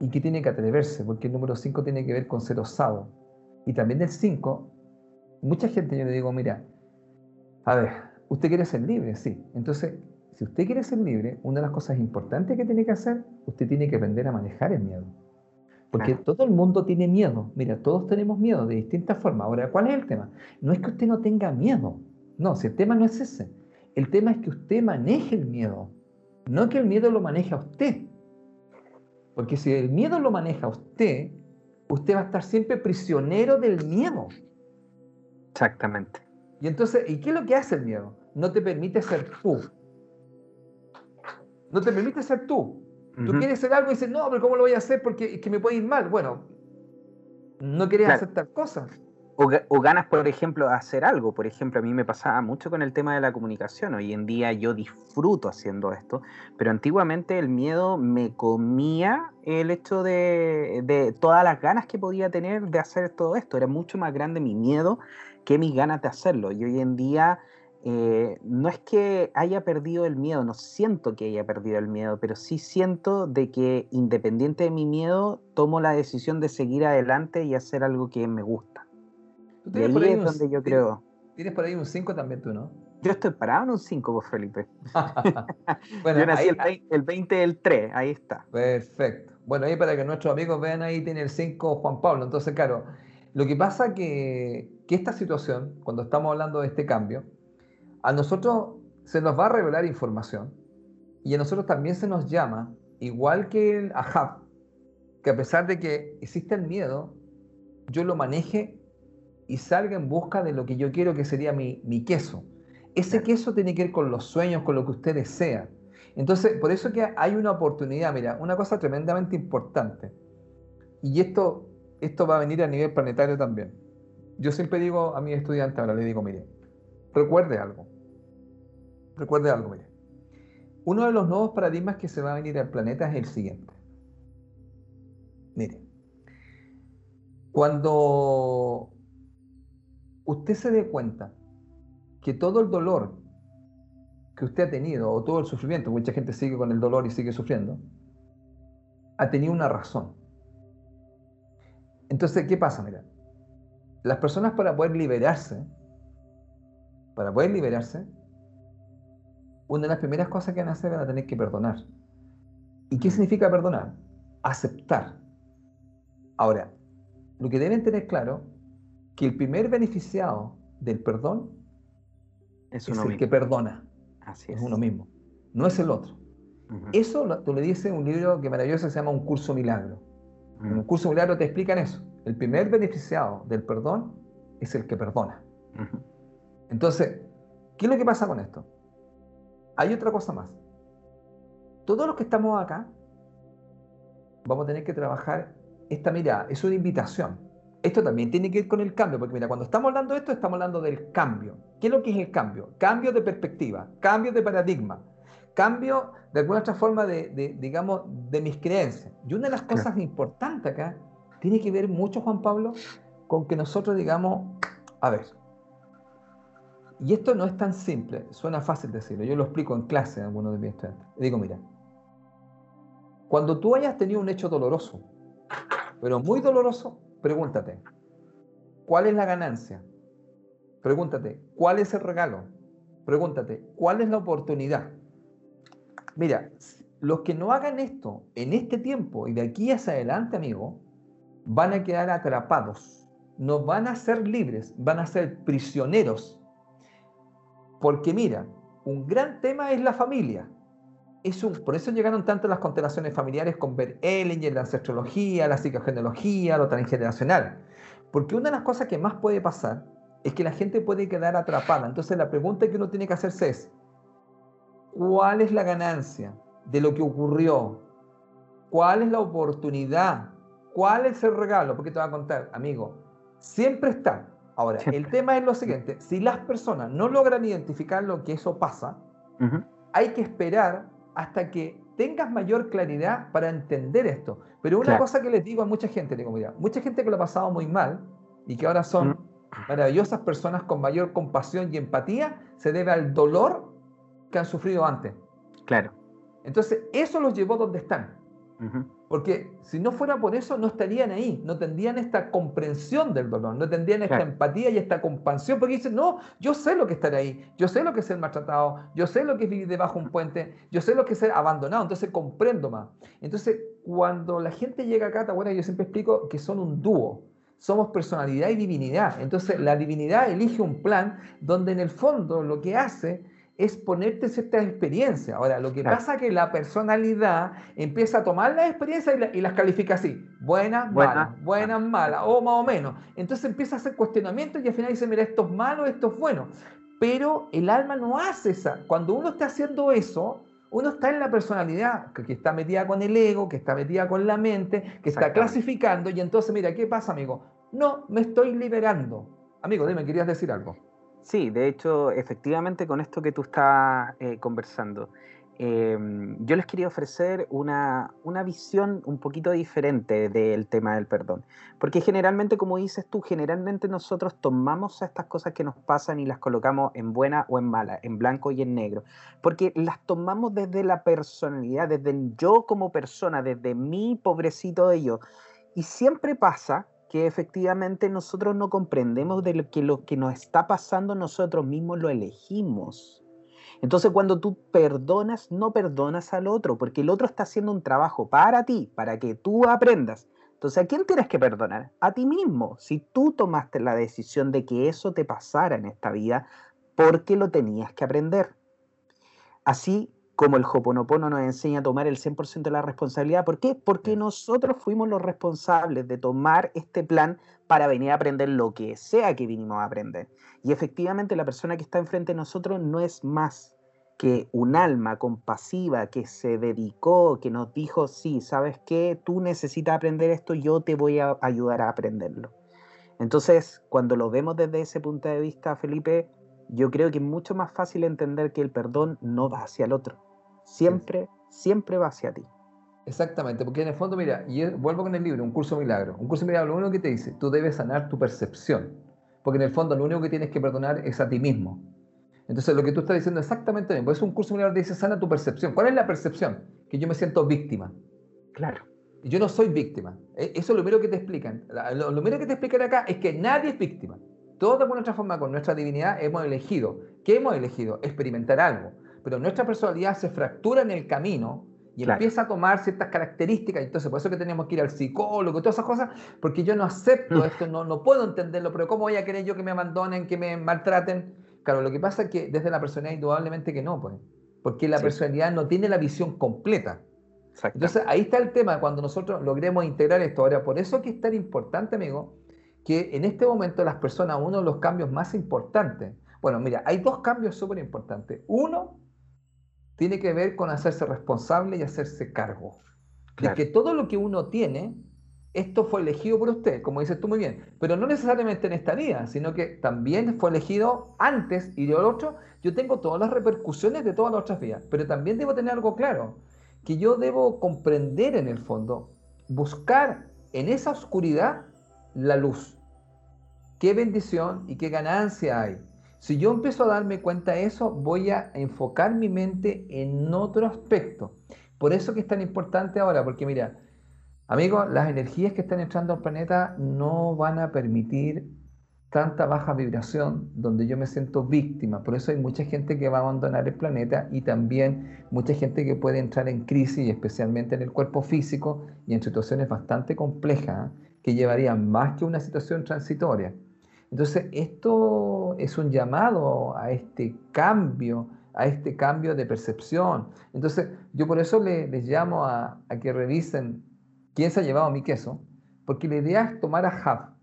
y que tiene que atreverse, porque el número 5 tiene que ver con ser osado. Y también el 5 mucha gente yo le digo, mira, a ver, usted quiere ser libre, sí. Entonces, si usted quiere ser libre, una de las cosas importantes que tiene que hacer, usted tiene que aprender a manejar el miedo. Porque todo el mundo tiene miedo. Mira, todos tenemos miedo de distintas formas. Ahora, ¿cuál es el tema? No es que usted no tenga miedo. No, si el tema no es ese. El tema es que usted maneje el miedo. No que el miedo lo maneje a usted. Porque si el miedo lo maneja a usted, usted va a estar siempre prisionero del miedo. Exactamente. Y entonces, ¿y qué es lo que hace el miedo? No te permite ser tú. No te permite ser tú. Tú quieres hacer algo y dices, no, pero ¿cómo lo voy a hacer? Porque es que me puede ir mal. Bueno, no quieres hacer tal cosa. O, ganas, por ejemplo, hacer algo. Por ejemplo, a mí me pasaba mucho con el tema de la comunicación. Hoy en día yo disfruto haciendo esto, pero antiguamente el miedo me comía el hecho de, de todas las ganas que podía tener de hacer todo esto. Era mucho más grande mi miedo que mis ganas de hacerlo. Y hoy en día eh, no es que haya perdido el miedo, no siento que haya perdido el miedo, pero sí siento de que independiente de mi miedo, tomo la decisión de seguir adelante y hacer algo que me gusta. Y ahí es donde yo creo. Tienes por ahí un 5 también tú, ¿no? Yo estoy parado en un 5, vos Felipe. (laughs) bueno, yo nací el, 20 del 3, ahí está. Perfecto. Bueno, ahí para que nuestros amigos vean, ahí tiene el 5 Juan Pablo. Entonces, claro, lo que pasa que, que esta situación, cuando estamos hablando de este cambio, a nosotros se nos va a revelar información y a nosotros también se nos llama, igual que el Ahab, que a pesar de que existe el miedo, yo lo maneje y salga en busca de lo que yo quiero que sería mi, queso. Ese queso tiene que ir con los sueños, con lo que usted desea. Entonces, por eso que hay una oportunidad, mira, una cosa tremendamente importante. Y esto, esto va a venir a nivel planetario también. Yo siempre digo a mis estudiantes, ahora le digo, mire, recuerde algo. Recuerde algo, mire. Uno de los nuevos paradigmas que se va a venir al planeta es el siguiente. Mire, cuando usted se dé cuenta que todo el dolor que usted ha tenido, o todo el sufrimiento, mucha gente sigue con el dolor y sigue sufriendo, ha tenido una razón. Entonces, ¿qué pasa? Mira, las personas para poder liberarse, para poder liberarse, una de las primeras cosas que van a hacer van a tener que perdonar. ¿Y qué significa perdonar? Aceptar. Ahora, lo que deben tener claro, que el primer beneficiado del perdón es, el que perdona. Así es. uno mismo, no es el otro. Eso tú le dices un libro que maravilloso se llama Un curso milagro. En un curso milagro te explican eso. El primer beneficiado del perdón es el que perdona. Entonces, ¿qué es lo que pasa con esto? Hay otra cosa más. Todos los que estamos acá vamos a tener que trabajar esta mirada. Es una invitación. Esto también tiene que ir con el cambio, porque mira, cuando estamos hablando de esto, estamos hablando del cambio. ¿Qué es lo que es el cambio? Cambio de perspectiva, cambio de paradigma, cambio de alguna otra forma de, digamos, de mis creencias. Y una de las cosas importantes acá tiene que ver mucho, Juan Pablo, con que nosotros digamos, a ver, y esto no es tan simple, suena fácil decirlo. Yo lo explico en clase a algunos de mis estudiantes. Le digo, mira, cuando tú hayas tenido un hecho doloroso, pero muy doloroso, pregúntate, ¿cuál es la ganancia? Pregúntate, ¿cuál es el regalo? Pregúntate, ¿cuál es la oportunidad? Mira, los que no hagan esto en este tiempo y de aquí hacia adelante, amigo, van a quedar atrapados, no van a ser libres, van a ser prisioneros porque mira, un gran tema es la familia. Es un, por eso llegaron tanto las constelaciones familiares con Bert Ellinger, la ancestrología, la psicogenealogía, lo transgeneracional. Porque una de las cosas que más puede pasar es que la gente puede quedar atrapada. Entonces la pregunta que uno tiene que hacerse es, ¿cuál es la ganancia de lo que ocurrió? ¿Cuál es la oportunidad? ¿Cuál es el regalo? Porque te va a contar, amigo, siempre está Ahora, el tema es lo siguiente, si las personas no logran identificar lo que eso pasa, hay que esperar hasta que tengas mayor claridad para entender esto. Pero una cosa que les digo a mucha gente, digo, mira, mucha gente que lo ha pasado muy mal y que ahora son maravillosas personas con mayor compasión y empatía, se debe al dolor que han sufrido antes. Claro. Entonces, eso los llevó donde están. Porque si no fuera por eso, no estarían ahí, no tendrían esta comprensión del dolor, no tendrían esta empatía y esta compasión, porque dicen, no, yo sé lo que es estar ahí, yo sé lo que es ser maltratado, yo sé lo que es vivir debajo de un puente, yo sé lo que es ser abandonado, entonces comprendo más. Entonces, cuando la gente llega acá, bueno, yo siempre explico que son un dúo, somos personalidad y divinidad. Entonces, la divinidad elige un plan donde en el fondo lo que hace es ponerte cierta experiencia. Ahora, lo que pasa es que la personalidad empieza a tomar las experiencias y, las califica así, buenas, malas, buenas, malas, o más o menos. Entonces empieza a hacer cuestionamientos y al final dice, mira, esto es malo, esto es bueno. Pero el alma no hace esa. Cuando uno está haciendo eso, uno está en la personalidad, que, está metida con el ego, que está metida con la mente, que está clasificando, y entonces, mira, ¿qué pasa, amigo? No, me estoy liberando. Amigo, dime, ¿querías decir algo? Sí, de hecho, efectivamente con esto que tú estás eh, conversando, em, yo les quería ofrecer una, una, visión un poquito diferente del tema del perdón. Porque generalmente, como dices tú, generalmente nosotros tomamos estas cosas que nos pasan y las colocamos en buena o en mala, en blanco y en negro. Porque las tomamos desde la personalidad, desde yo como persona, desde mi pobrecito de yo. Y siempre pasa que efectivamente nosotros no comprendemos de lo que lo que nos está pasando nosotros mismos lo elegimos. Entonces cuando tú perdonas, no perdonas al otro, porque el otro está haciendo un trabajo para ti, para que tú aprendas. Entonces, ¿a quién tienes que perdonar? A ti mismo. Si tú tomaste la decisión de que eso te pasara en esta vida, porque lo tenías que aprender. Así como el Hoponopono nos enseña a tomar el 100% de la responsabilidad. ¿Por qué? Porque nosotros fuimos los responsables de tomar este plan para venir a aprender lo que sea que vinimos a aprender. Y efectivamente la persona que está enfrente de nosotros no es más que un alma compasiva que se dedicó, que nos dijo, sí, sabes qué, tú necesitas aprender esto, yo te voy a ayudar a aprenderlo. Entonces, cuando lo vemos desde ese punto de vista, Felipe, yo creo que es mucho más fácil entender que el perdón no va hacia el otro. Siempre, siempre va hacia ti. Exactamente, porque en el fondo, mira, y vuelvo con el libro, Un curso milagro. Un curso milagro, lo único que te dice, tú debes sanar tu percepción. Porque en el fondo lo único que tienes que perdonar es a ti mismo. Entonces lo que tú estás diciendo exactamente mismo. Por eso un curso milagro te dice, sana tu percepción. ¿Cuál es la percepción? Que yo me siento víctima. Claro. Yo no soy víctima. E, eso es lo primero que te explican. Lo, lo primero que te explican acá es que nadie es víctima. Todos de nuestra forma, con nuestra divinidad, hemos elegido. ¿Qué hemos elegido? Experimentar algo. Pero nuestra personalidad se fractura en el camino y empieza a tomar ciertas características. Entonces, por eso que tenemos que ir al psicólogo y todas esas cosas, porque yo no acepto mm. esto, no, no puedo entenderlo, pero ¿cómo voy a querer yo que me abandonen, que me maltraten? Claro, lo que pasa es que desde la personalidad, indudablemente que no, pues, porque la personalidad no tiene la visión completa. Entonces, ahí está el tema, cuando nosotros logremos integrar esto. Ahora, por eso que es tan importante, amigo, que en este momento las personas, uno de los cambios más importantes, bueno, mira, hay dos cambios súper importantes. Uno tiene que ver con hacerse responsable y hacerse cargo. De que todo lo que uno tiene, esto fue elegido por usted, como dices tú muy bien, pero no necesariamente en esta vida, sino que también fue elegido antes y de otro, yo tengo todas las repercusiones de todas las otras vidas, pero también debo tener algo claro, que yo debo comprender en el fondo, buscar en esa oscuridad la luz. Qué bendición y qué ganancia hay. Si yo empiezo a darme cuenta de eso, voy a enfocar mi mente en otro aspecto. Por eso que es tan importante ahora, porque mira, amigos, las energías que están entrando al planeta no van a permitir tanta baja vibración donde yo me siento víctima. Por eso hay mucha gente que va a abandonar el planeta y también mucha gente que puede entrar en crisis, especialmente en el cuerpo físico y en situaciones bastante complejas, ¿eh? que llevarían más que una situación transitoria. Entonces, esto es un llamado a este cambio, a este cambio de percepción. Entonces, yo por eso les llamo a, que revisen quién se ha llevado mi queso, porque la idea es tomar a Hub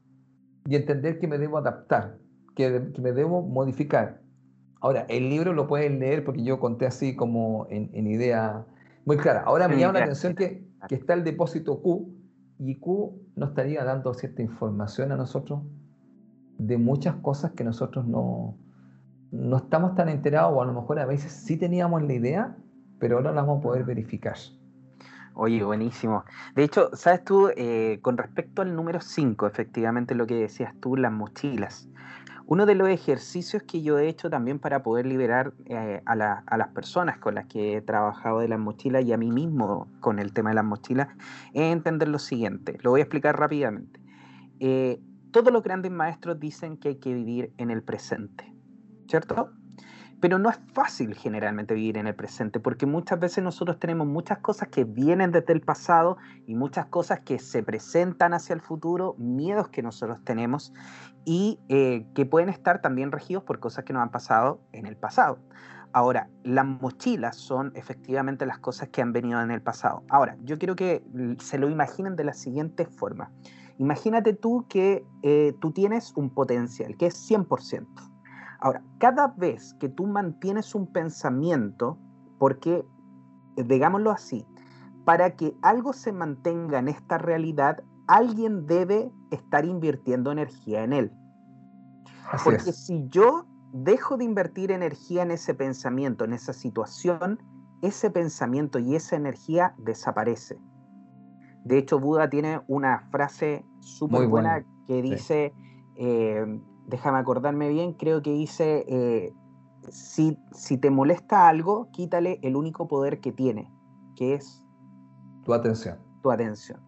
y entender que me debo adaptar, que, me debo modificar. Ahora, el libro lo pueden leer porque yo conté así como en, idea muy clara. Ahora me llama la atención que, que está el depósito Q y Q nos estaría dando cierta información a nosotros de muchas cosas que nosotros no, no estamos tan enterados o a lo mejor a veces sí teníamos la idea, pero ahora la vamos a poder verificar. Oye, buenísimo. De hecho, sabes tú, eh, con respecto al número 5, efectivamente lo que decías tú, las mochilas. Uno de los ejercicios que yo he hecho también para poder liberar eh, a, las personas con las que he trabajado de las mochilas y a mí mismo con el tema de las mochilas es entender lo siguiente. Lo voy a explicar rápidamente. Eh, todos los grandes maestros dicen que hay que vivir en el presente, ¿cierto? Pero no es fácil generalmente vivir en el presente porque muchas veces nosotros tenemos muchas cosas que vienen desde el pasado y muchas cosas que se presentan hacia el futuro, miedos que nosotros tenemos y eh, que pueden estar también regidos por cosas que nos han pasado en el pasado. Ahora, las mochilas son efectivamente las cosas que han venido en el pasado. Ahora, yo quiero que se lo imaginen de la siguiente forma. Imagínate tú que eh, tú tienes un potencial que es 100%. Ahora, cada vez que tú mantienes un pensamiento, porque, eh, digámoslo así, para que algo se mantenga en esta realidad, alguien debe estar invirtiendo energía en él. porque si yo dejo de invertir energía en ese pensamiento, en esa situación, ese pensamiento y esa energía desaparece. De hecho, Buda tiene una frase súper buena que dice, eh, déjame acordarme bien, creo que dice, eh, si, si te molesta algo, quítale el único poder que tiene, que es... Tu atención. Tu atención.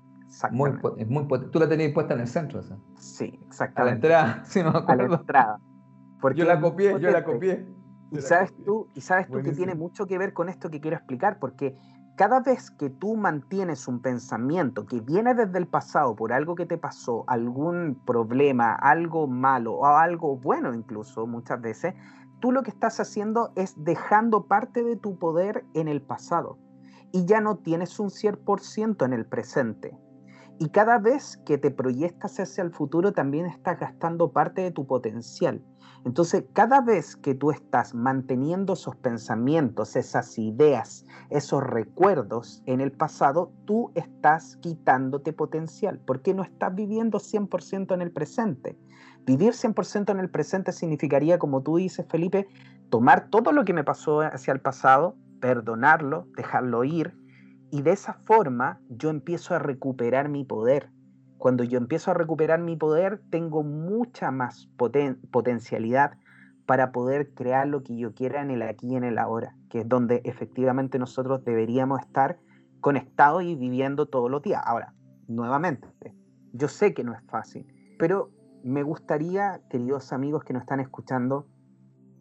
Muy, es muy Tú la tenías puesta en el centro, esa. Sí, exactamente. A la entrada, (laughs) sí, me acuerdo. A la entrada. Porque yo la copié, yo la copié. Y sabes tú, y sabes tú que tiene mucho que ver con esto que quiero explicar, porque cada vez que tú mantienes un pensamiento que viene desde el pasado por algo que te pasó, algún problema, algo malo o algo bueno incluso muchas veces, tú lo que estás haciendo es dejando parte de tu poder en el pasado y ya no tienes un 100% en el presente. Y cada vez que te proyectas hacia el futuro también estás gastando parte de tu potencial. Entonces, cada vez que tú estás manteniendo esos pensamientos, esas ideas, esos recuerdos en el pasado, tú estás quitándote potencial, porque no estás viviendo 100% en el presente. Vivir 100% en el presente significaría, como tú dices, Felipe, tomar todo lo que me pasó hacia el pasado, perdonarlo, dejarlo ir, y de esa forma yo empiezo a recuperar mi poder, cuando yo empiezo a recuperar mi poder, tengo mucha más potencialidad para poder crear lo que yo quiera en el aquí y en el ahora, que es donde efectivamente nosotros deberíamos estar conectados y viviendo todos los días. Ahora, nuevamente, yo sé que no es fácil, pero me gustaría, queridos amigos que nos están escuchando,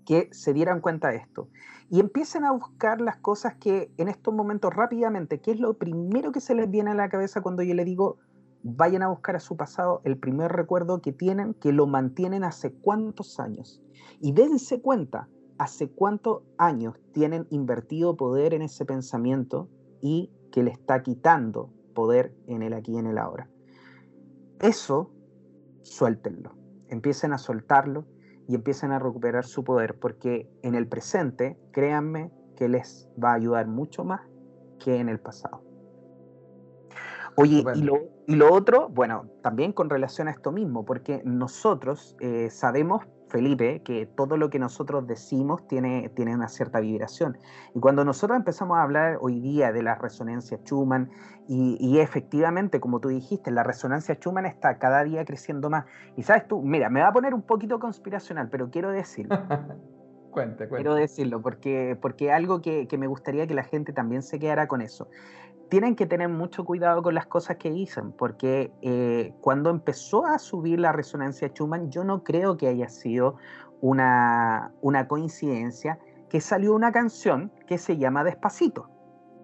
que se dieran cuenta de esto y empiecen a buscar las cosas que en estos momentos rápidamente, ¿qué es lo primero que se les viene a la cabeza cuando yo le digo vayan a buscar a su pasado el primer recuerdo que tienen, que lo mantienen hace cuántos años. Y dense cuenta hace cuántos años tienen invertido poder en ese pensamiento y que le está quitando poder en el aquí y en el ahora. Eso, suéltenlo. Empiecen a soltarlo y empiecen a recuperar su poder, porque en el presente, créanme que les va a ayudar mucho más que en el pasado. Oye, y lo, y lo, otro, bueno, también con relación a esto mismo, porque nosotros eh, sabemos, Felipe, que todo lo que nosotros decimos tiene, tiene una cierta vibración. Y cuando nosotros empezamos a hablar hoy día de la resonancia Schumann, y, y efectivamente, como tú dijiste, la resonancia Schumann está cada día creciendo más. Y sabes tú, mira, me va a poner un poquito conspiracional, pero quiero decirlo. (laughs) cuente, cuente. Quiero decirlo, porque, porque algo que, que me gustaría que la gente también se quedara con eso tienen que tener mucho cuidado con las cosas que dicen, porque eh, cuando empezó a subir la resonancia Schumann, yo no creo que haya sido una, una coincidencia que salió una canción que se llama Despacito.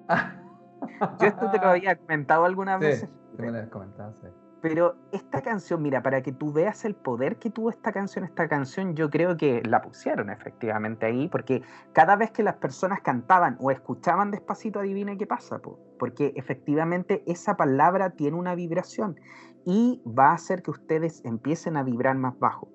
(laughs) yo esto te lo había comentado algunas veces. Sí, me lo comentado, sí. Pero esta canción, mira, para que tú veas el poder que tuvo esta canción, esta canción yo creo que la pusieron efectivamente ahí, porque cada vez que las personas cantaban o escuchaban despacito, adivina qué pasa, porque efectivamente esa palabra tiene una vibración y va a hacer que ustedes empiecen a vibrar más bajo.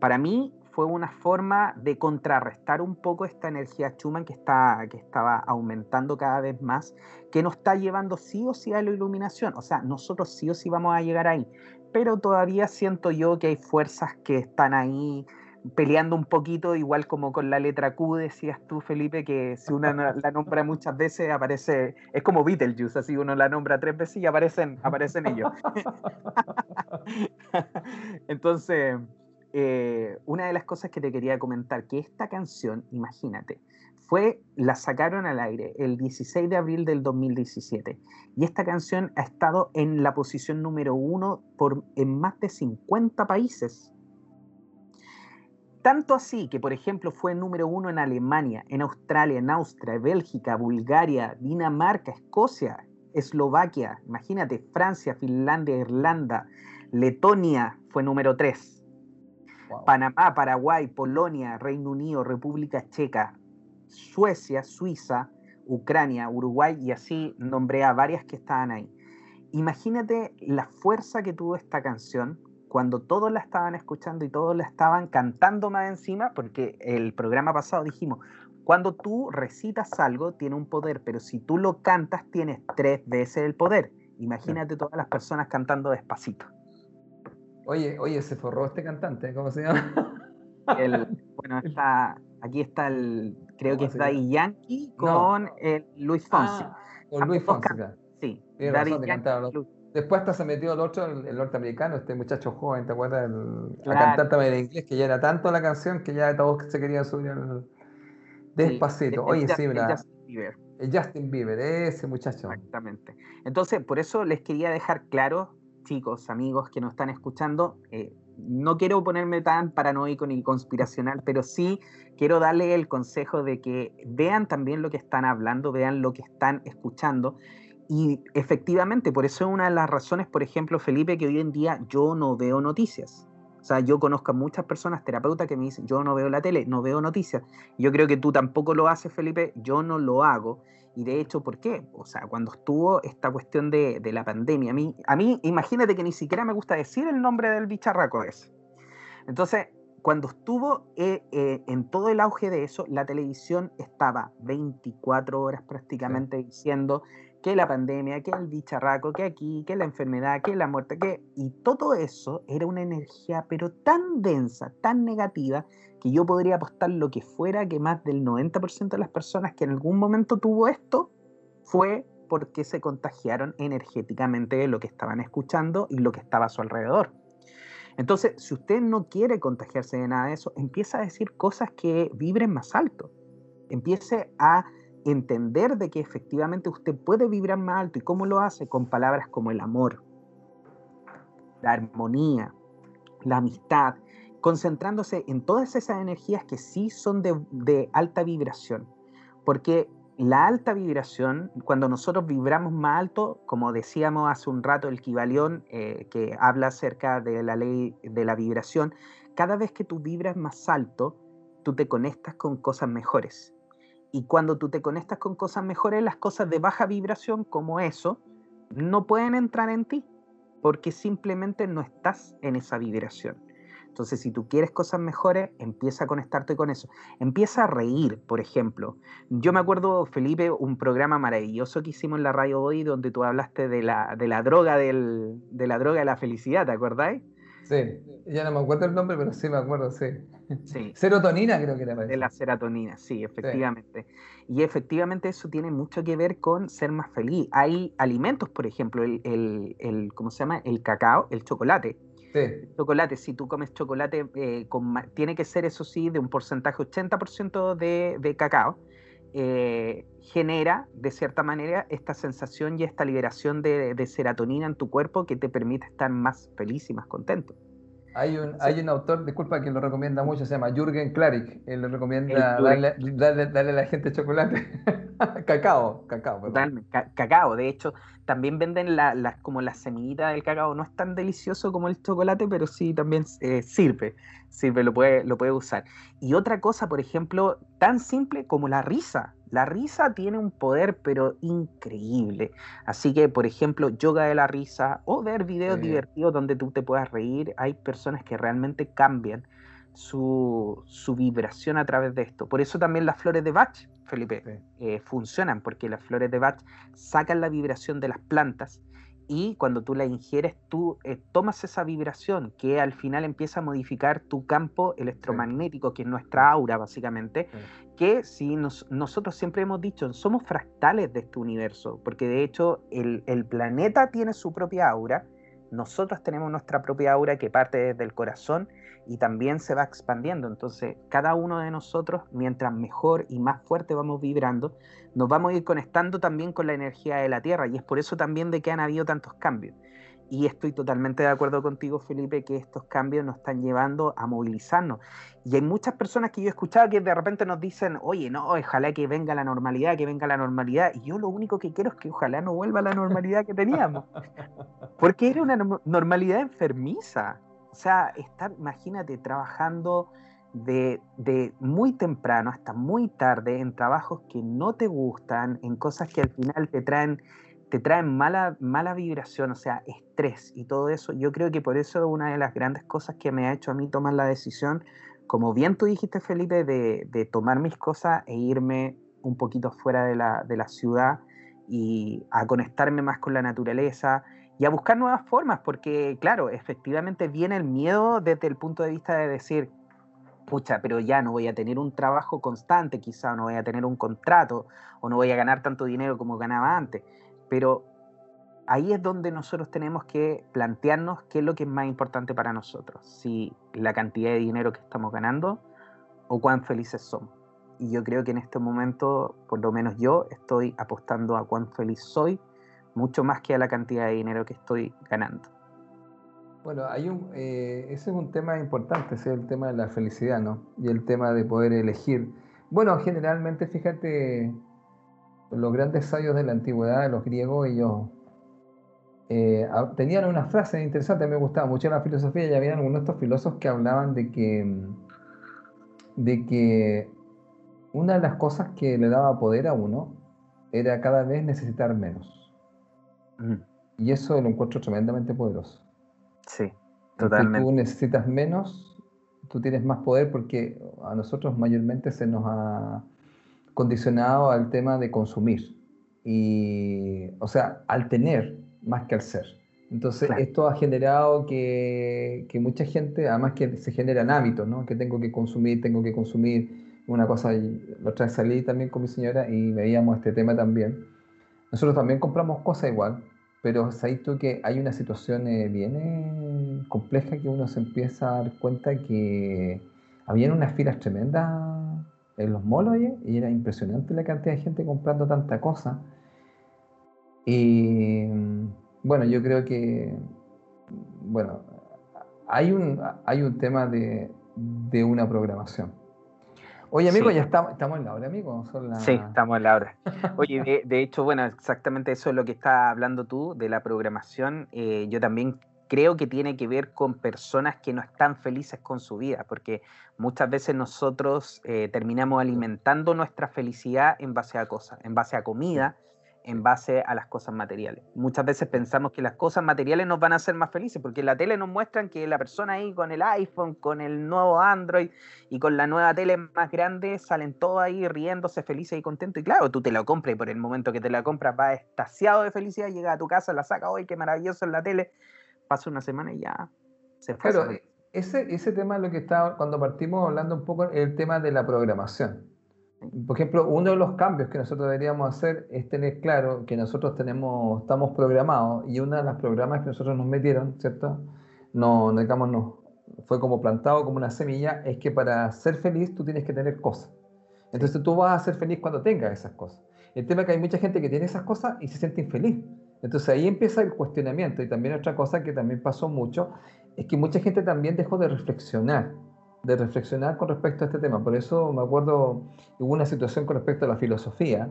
Para mí fue una forma de contrarrestar un poco esta energía Schumann que, está, que estaba aumentando cada vez más, que nos está llevando sí o sí a la iluminación. O sea, nosotros sí o sí vamos a llegar ahí, pero todavía siento yo que hay fuerzas que están ahí peleando un poquito, igual como con la letra Q, decías tú, Felipe, que si uno la nombra muchas veces aparece, es como Beetlejuice, así uno la nombra tres veces y aparecen, aparecen ellos. (laughs) Entonces, eh, una de las cosas que te quería comentar, que esta canción, imagínate, fue, la sacaron al aire el 16 de abril del 2017 y esta canción ha estado en la posición número uno por, en más de 50 países. Tanto así que, por ejemplo, fue número uno en Alemania, en Australia, en Austria, Bélgica, Bulgaria, Dinamarca, Escocia, Eslovaquia, imagínate, Francia, Finlandia, Irlanda, Letonia fue número tres. Panamá, Paraguay, Polonia, Reino Unido, República Checa, Suecia, Suiza, Ucrania, Uruguay y así nombré a varias que estaban ahí. Imagínate la fuerza que tuvo esta canción cuando todos la estaban escuchando y todos la estaban cantando más encima, porque el programa pasado dijimos, cuando tú recitas algo tiene un poder, pero si tú lo cantas tienes tres veces el poder. Imagínate todas las personas cantando despacito. Oye, oye, se forró este cantante, ¿cómo se llama? (laughs) bueno, está, aquí está el, creo que es Daddy Yankee con el Luis Fonsi. Ah, con Luis Fonsi. Sí, Daddy Yankee. Después hasta se metió el otro, el, norteamericano, este muchacho joven, ¿te acuerdas? El, La cantante de inglés, que ya era tanto la canción que ya todos se querían subir al... Despacito. Oye, sí, el Justin Bieber. El Justin Bieber, ese muchacho. Exactamente. Entonces, por eso les quería dejar claro, chicos, amigos que nos están escuchando, eh, no quiero ponerme tan paranoico ni conspiracional, pero sí quiero darle el consejo de que vean también lo que están hablando, vean lo que están escuchando y efectivamente, por eso es una de las razones, por ejemplo, Felipe, que hoy en día yo no veo noticias. O sea, yo conozco a muchas personas, terapeutas, que me dicen, yo no veo la tele, no veo noticias. Yo creo que tú tampoco lo haces, Felipe, yo no lo hago. Y de hecho, ¿por qué? O sea, cuando estuvo esta cuestión de, de la pandemia, a mí, a mí, imagínate que ni siquiera me gusta decir el nombre del bicharraco ese. Entonces, cuando estuvo eh, eh, en todo el auge de eso, la televisión estaba 24 horas prácticamente diciendo que la pandemia, que el bicharraco, que aquí, que la enfermedad, que la muerte, que... Y todo eso era una energía pero tan densa, tan negativa, que yo podría apostar lo que fuera que más del 90% de las personas que en algún momento tuvo esto fue porque se contagiaron energéticamente de lo que estaban escuchando y lo que estaba a su alrededor. Entonces, si usted no quiere contagiarse de nada de eso, empieza a decir cosas que vibren más alto. Empiece a entender de que efectivamente usted puede vibrar más alto y cómo lo hace con palabras como el amor, la armonía, la amistad, concentrándose en todas esas energías que sí son de, alta vibración. Porque la alta vibración, cuando nosotros vibramos más alto, como decíamos hace un rato el Kibalión, eh, que habla acerca de la ley de la vibración, cada vez que tú vibras más alto, tú te conectas con cosas mejores. Y cuando tú te conectas con cosas mejores, las cosas de baja vibración como eso no pueden entrar en ti porque simplemente no estás en esa vibración. Entonces, si tú quieres cosas mejores, empieza a conectarte con eso. Empieza a reír, por ejemplo. Yo me acuerdo, Felipe, un programa maravilloso que hicimos en la radio hoy donde tú hablaste de la, de la droga del, de la droga de la felicidad, ¿te acordáis? Sí, ya no me acuerdo el nombre, pero sí me acuerdo, sí. sí. (laughs) Serotonina creo que era. De la serotonina, sí, efectivamente. Y efectivamente eso tiene mucho que ver con ser más feliz. Hay alimentos, por ejemplo, el, el, el ¿cómo se llama? El cacao, el chocolate. Sí. El chocolate, si tú comes chocolate, eh, tiene que ser, eso sí, de un porcentaje 80% de, de cacao. Eh, genera de cierta manera esta sensación y esta liberación de, serotonina en tu cuerpo que te permite estar más feliz y más contento. Hay un, hay un autor, disculpa, que lo recomienda mucho, se llama Jürgen Klarik. Él le recomienda darle, darle, a la gente chocolate. (laughs) cacao, cacao. Totalmente, cacao. De hecho, también venden la, como la semillita del cacao. No es tan delicioso como el chocolate, pero sí también eh, sirve. Sirve, lo puede, lo puede usar. Y otra cosa, por ejemplo, tan simple como la risa. La risa tiene un poder, pero increíble. Así que, por ejemplo, yoga de la risa o ver videos divertidos donde tú te puedas reír, hay personas que realmente cambian su, vibración a través de esto. Por eso también las flores de Bach, Felipe, eh, funcionan, porque las flores de Bach sacan la vibración de las plantas y cuando tú la ingieres, tú eh, tomas esa vibración que al final empieza a modificar tu campo electromagnético, que es nuestra aura básicamente, que si nosotros siempre hemos dicho, somos fractales de este universo, porque de hecho el, planeta tiene su propia aura, nosotros tenemos nuestra propia aura que parte desde el corazón y también se va expandiendo. Entonces, cada uno de nosotros, mientras mejor y más fuerte vamos vibrando, nos vamos a ir conectando también con la energía de la Tierra. Y es por eso también de que han habido tantos cambios. Y estoy totalmente de acuerdo contigo, Felipe, que estos cambios nos están llevando a movilizarnos. Y hay muchas personas que yo he escuchado que de repente nos dicen, oye, no, ojalá que venga la normalidad, que venga la normalidad. Y yo lo único que quiero es que ojalá no vuelva la normalidad que teníamos. (laughs) Porque era una normalidad enfermiza. O sea, estar, imagínate, trabajando de, de, muy temprano hasta muy tarde en trabajos que no te gustan, en cosas que al final te traen te traen mala, mala vibración, o sea, estrés y todo eso. Yo creo que por eso una de las grandes cosas que me ha hecho a mí tomar la decisión, como bien tú dijiste, Felipe, de, de tomar mis cosas e irme un poquito fuera de la, de la ciudad y a conectarme más con la naturaleza y a buscar nuevas formas, porque claro, efectivamente viene el miedo desde el punto de vista de decir, pucha, pero ya no voy a tener un trabajo constante, quizá no voy a tener un contrato, o no voy a ganar tanto dinero como ganaba antes. Pero ahí es donde nosotros tenemos que plantearnos qué es lo que es más importante para nosotros, si la cantidad de dinero que estamos ganando o cuán felices somos. Y yo creo que en este momento, por lo menos yo, estoy apostando a cuán feliz soy, mucho más que a la cantidad de dinero que estoy ganando. Bueno, hay un, eh, ese es un tema importante, ese es el tema de la felicidad, ¿no? Y el tema de poder elegir. Bueno, generalmente, fíjate, los grandes sabios de la antigüedad, los griegos, ellos eh, tenían una frase interesante, me gustaba mucho la filosofía, y había algunos de estos filósofos que hablaban de que, de que una de las cosas que le daba poder a uno era cada vez necesitar menos. Mm. Y eso lo encuentro tremendamente poderoso. Sí, totalmente. Si tú necesitas menos, tú tienes más poder porque a nosotros mayormente se nos ha condicionado al tema de consumir. Y, o sea, al tener más que al ser. Entonces, esto ha generado que, que, mucha gente, además que se generan hábitos, ¿no? Que tengo que consumir, tengo que consumir una cosa. La otra vez salí también con mi señora y veíamos este tema también. Nosotros también compramos cosas igual, pero sabes tú que hay una situación eh, bien eh, compleja que uno se empieza a dar cuenta que habían unas filas tremendas en los molos y era impresionante la cantidad de gente comprando tanta cosa. Y bueno, yo creo que, bueno, hay un, hay un tema de, de una programación. Oye, amigo, ya estamos, estamos en la hora, amigo. Sí, estamos en la hora. Oye, de, de, hecho, bueno, exactamente eso es lo que estás hablando tú, de la programación. Eh, yo también creo que tiene que ver con personas que no están felices con su vida, porque muchas veces nosotros eh, terminamos alimentando nuestra felicidad en base a cosas, en base a comida, en base a las cosas materiales. Muchas veces pensamos que las cosas materiales nos van a hacer más felices, porque en la tele nos muestran que la persona ahí con el iPhone, con el nuevo Android y con la nueva tele más grande salen todos ahí riéndose, felices y contentos. Y claro, tú te la compras y por el momento que te la compras vas estasiado de felicidad, llega a tu casa, la saca, hoy qué maravilloso en la tele, pasa una semana y ya se fue. Claro, ese, ese tema es lo que está, cuando partimos hablando un poco, el tema de la programación. Por ejemplo, uno de los cambios que nosotros deberíamos hacer es tener claro que nosotros tenemos, estamos programados y una de las programas que nosotros nos metieron, ¿cierto? No, no digamos, no, fue como plantado como una semilla, es que para ser feliz tú tienes que tener cosas. Entonces tú vas a ser feliz cuando tengas esas cosas. El tema es que hay mucha gente que tiene esas cosas y se siente infeliz. Entonces ahí empieza el cuestionamiento y también otra cosa que también pasó mucho es que mucha gente también dejó de reflexionar, de reflexionar con respecto a este tema. Por eso me acuerdo, hubo una situación con respecto a la filosofía,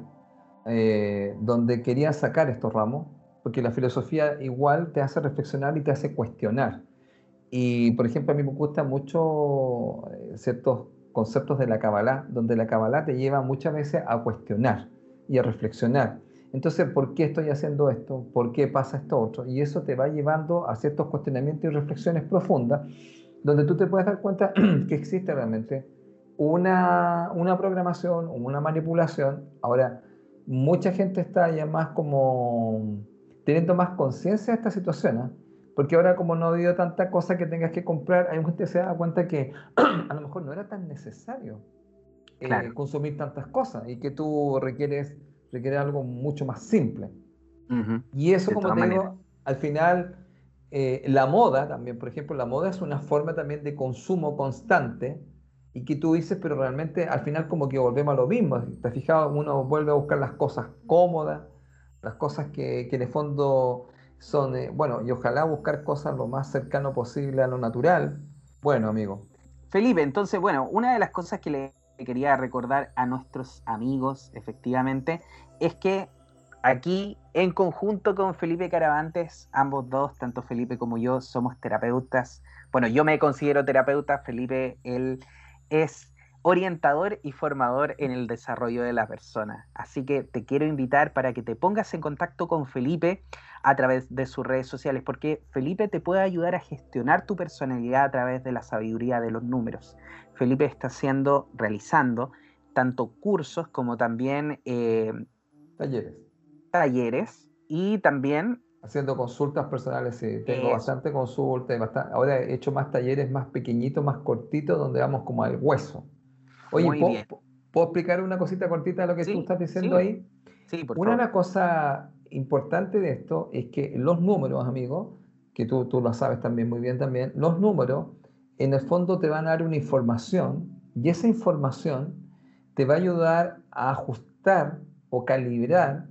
eh, donde querían sacar estos ramos, porque la filosofía igual te hace reflexionar y te hace cuestionar. Y, por ejemplo, a mí me gustan mucho eh, ciertos conceptos de la Kabbalah, donde la Kabbalah te lleva muchas veces a cuestionar y a reflexionar. Entonces, ¿por qué estoy haciendo esto? ¿Por qué pasa esto otro? Y eso te va llevando a ciertos cuestionamientos y reflexiones profundas, donde tú te puedes dar cuenta (clears throat) que existe realmente una, una programación, una manipulación. Ahora, mucha gente está ya más como teniendo más conciencia de esta situación, ¿eh? porque ahora como no ha habido tanta cosa que tengas que comprar, hay gente que se da cuenta que (clears throat) a lo mejor no era tan necesario eh, consumir tantas cosas y que tú requieres requiere algo mucho más simple. Y eso, como te digo, al final eh, la moda también, por ejemplo, la moda es una forma también de consumo constante y que tú dices, pero realmente al final como que volvemos a lo mismo. ¿Te has fijado? Uno vuelve a buscar las cosas cómodas, las cosas que, que en el fondo son, eh, bueno, y ojalá buscar cosas lo más cercano posible a lo natural. Bueno, amigo. Felipe, entonces, bueno, una de las cosas que le quería recordar a nuestros amigos, efectivamente, es que aquí, en conjunto con Felipe Caravantes, ambos dos, tanto Felipe como yo, somos terapeutas. Bueno, yo me considero terapeuta, Felipe, él es orientador y formador en el desarrollo de la persona. Así que te quiero invitar para que te pongas en contacto con Felipe a través de sus redes sociales, porque Felipe te puede ayudar a gestionar tu personalidad a través de la sabiduría de los números. Felipe está haciendo, realizando tanto cursos como también eh, talleres. Talleres y también haciendo consultas personales, sí, tengo bastante consultas, ahora he hecho más talleres más pequeñitos, más cortitos, donde vamos como al hueso. Oye, ¿puedo, explicar una cosita cortita de lo que tú estás diciendo ahí? Sí, por una favor. Una cosa importante de esto es que los números, amigo, que tú, tú lo sabes también muy bien también, los números en el fondo te van a dar una información y esa información te va a ayudar a ajustar o calibrar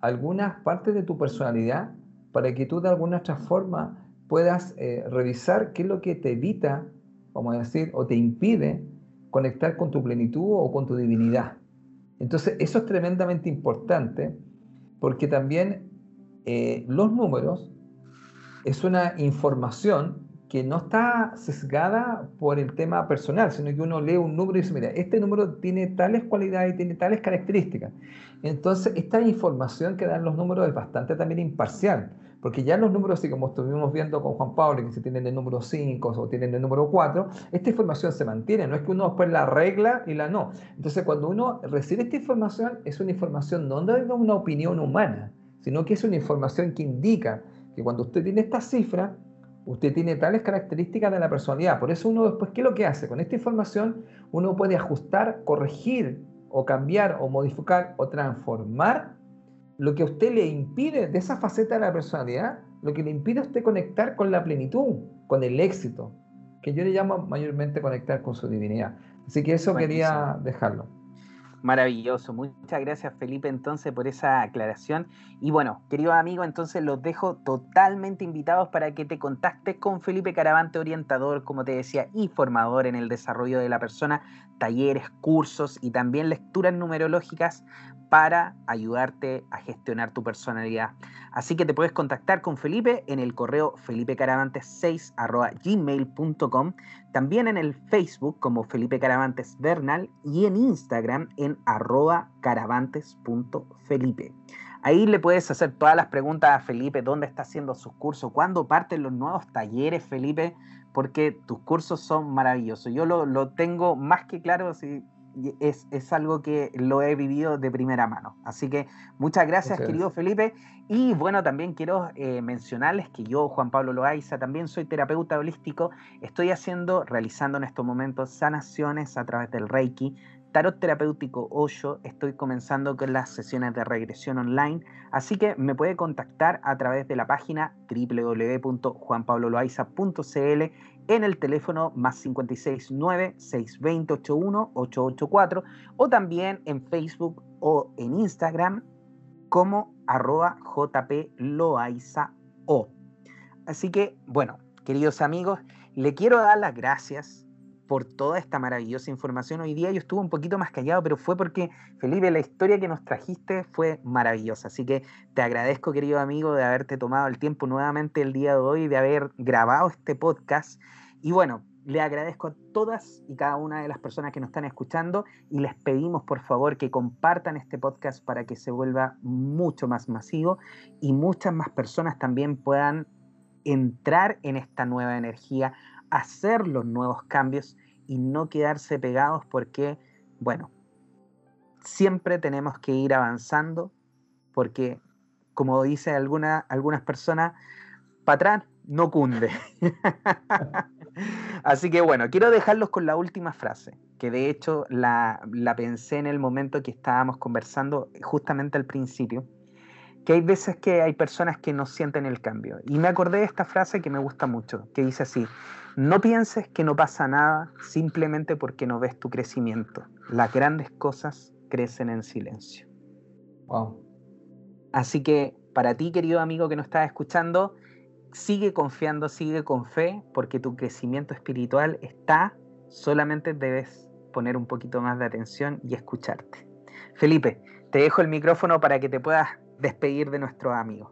algunas partes de tu personalidad para que tú de alguna otra forma puedas eh, revisar qué es lo que te evita, vamos a decir, o te impide conectar con tu plenitud o con tu divinidad. Entonces, eso es tremendamente importante porque también eh, los números es una información que no está sesgada por el tema personal, sino que uno lee un número y dice, mira, este número tiene tales cualidades y tiene tales características. Entonces, esta información que dan los números es bastante también imparcial. Porque ya los números, así como estuvimos viendo con Juan Pablo, que se tienen el número 5 o tienen el número 4, esta información se mantiene, no es que uno después la arregla y la no. Entonces, cuando uno recibe esta información, es una información no de una opinión humana, sino que es una información que indica que cuando usted tiene esta cifra, usted tiene tales características de la personalidad. Por eso uno después, ¿qué es lo que hace? Con esta información uno puede ajustar, corregir o cambiar o modificar o transformar lo que a usted le impide de esa faceta de la personalidad, lo que le impide a usted conectar con la plenitud, con el éxito, que yo le llamo mayormente conectar con su divinidad. Así que eso quería dejarlo. Maravilloso. Muchas gracias Felipe entonces por esa aclaración. Y bueno, queridos amigos, entonces los dejo totalmente invitados para que te contactes con Felipe Caravante, orientador, como te decía, y formador en el desarrollo de la persona, talleres, cursos y también lecturas numerológicas para ayudarte a gestionar tu personalidad. Así que te puedes contactar con Felipe en el correo felipecaravantes6.gmail.com, también en el Facebook como Felipe Caravantes Bernal y en Instagram en arroba caravantes.felipe. Ahí le puedes hacer todas las preguntas a Felipe, dónde está haciendo sus cursos, cuándo parten los nuevos talleres, Felipe, porque tus cursos son maravillosos. Yo lo, lo tengo más que claro, si es, es, algo que lo he vivido de primera mano. Así que muchas gracias, querido Felipe. Y bueno, también quiero eh, mencionarles que yo, Juan Pablo Loaiza, también soy terapeuta holístico. Estoy haciendo, realizando en estos momentos sanaciones a través del Reiki, Tarot Terapéutico 8, estoy comenzando con las sesiones de regresión online, así que me puede contactar a través de la página www.juanpabloloaiza.cl en el teléfono más 569-620-81-884 o también en Facebook o en Instagram como arroba jploaizao. Así que, bueno, queridos amigos, le quiero dar las gracias por toda esta maravillosa información. Hoy día yo estuve un poquito más callado, pero fue porque, Felipe, la historia que nos trajiste fue maravillosa. Así que te agradezco, querido amigo, de haberte tomado el tiempo nuevamente el día de hoy, de haber grabado este podcast. Y bueno, le agradezco a todas y cada una de las personas que nos están escuchando y les pedimos por favor que compartan este podcast para que se vuelva mucho más masivo y muchas más personas también puedan entrar en esta nueva energía, hacer los nuevos cambios y no quedarse pegados porque, bueno, siempre tenemos que ir avanzando porque, como dice alguna, algunas personas, para atrás no cunde. (laughs) Así que bueno, quiero dejarlos con la última frase, que de hecho la, la pensé en el momento que estábamos conversando justamente al principio, que hay veces que hay personas que no sienten el cambio. Y me acordé de esta frase que me gusta mucho, que dice así, no pienses que no pasa nada simplemente porque no ves tu crecimiento. Las grandes cosas crecen en silencio. Wow. Así que para ti, querido amigo que nos estás escuchando, sigue confiando, sigue con fe, porque tu crecimiento espiritual está, solamente debes poner un poquito más de atención y escucharte. Felipe, te dejo el micrófono para que te puedas despedir de nuestros amigos.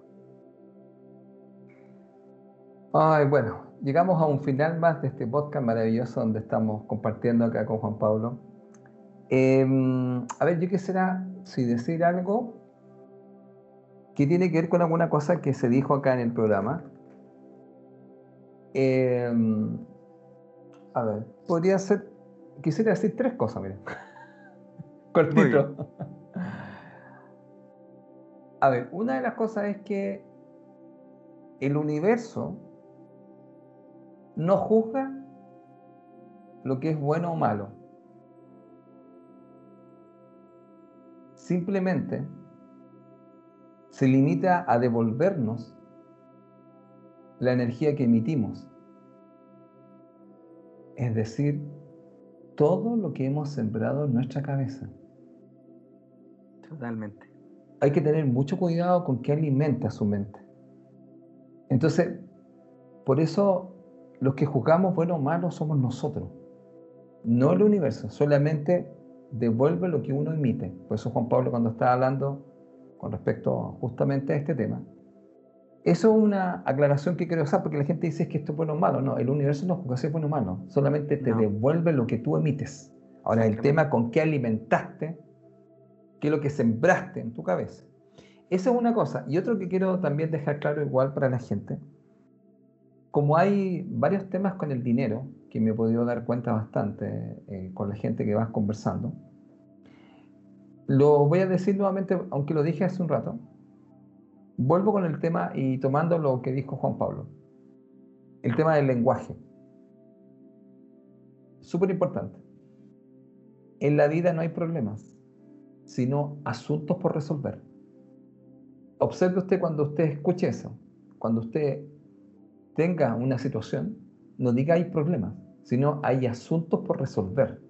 Ay, bueno, llegamos a un final más de este podcast maravilloso donde estamos compartiendo acá con Juan Pablo. Em, a ver, yo quisiera, si decir algo que tiene que ver con alguna cosa que se dijo acá en el programa. Em, a ver, podría ser, quisiera decir tres cosas, mira. (laughs) Cortito. A ver, una de las cosas es que el universo no juzga lo que es bueno o malo. Simplemente se limita a devolvernos la energía que emitimos. Es decir, todo lo que hemos sembrado en nuestra cabeza. Totalmente. Hay que tener mucho cuidado con qué alimenta su mente. Entonces, por eso los que juzgamos bueno o malo somos nosotros, no el universo, solamente devuelve lo que uno emite. Por eso Juan Pablo cuando estaba hablando con respecto justamente a este tema, eso es una aclaración que quiero hacer porque la gente dice que esto es bueno o malo. No, el universo no juzga si es bueno o malo, solamente te devuelve lo que tú emites. Ahora, el tema con qué alimentaste, qué es lo que sembraste en tu cabeza. Esa es una cosa. Y otro que quiero también dejar claro igual para la gente, como hay varios temas con el dinero, que me he podido dar cuenta bastante eh, con la gente que vas conversando, lo voy a decir nuevamente, aunque lo dije hace un rato, vuelvo con el tema y tomando lo que dijo Juan Pablo, el tema del lenguaje. Súper importante. En la vida no hay problemas, sino asuntos por resolver. Observe usted cuando usted escuche eso, cuando usted tenga una situación, no diga hay problemas, sino hay asuntos por resolver.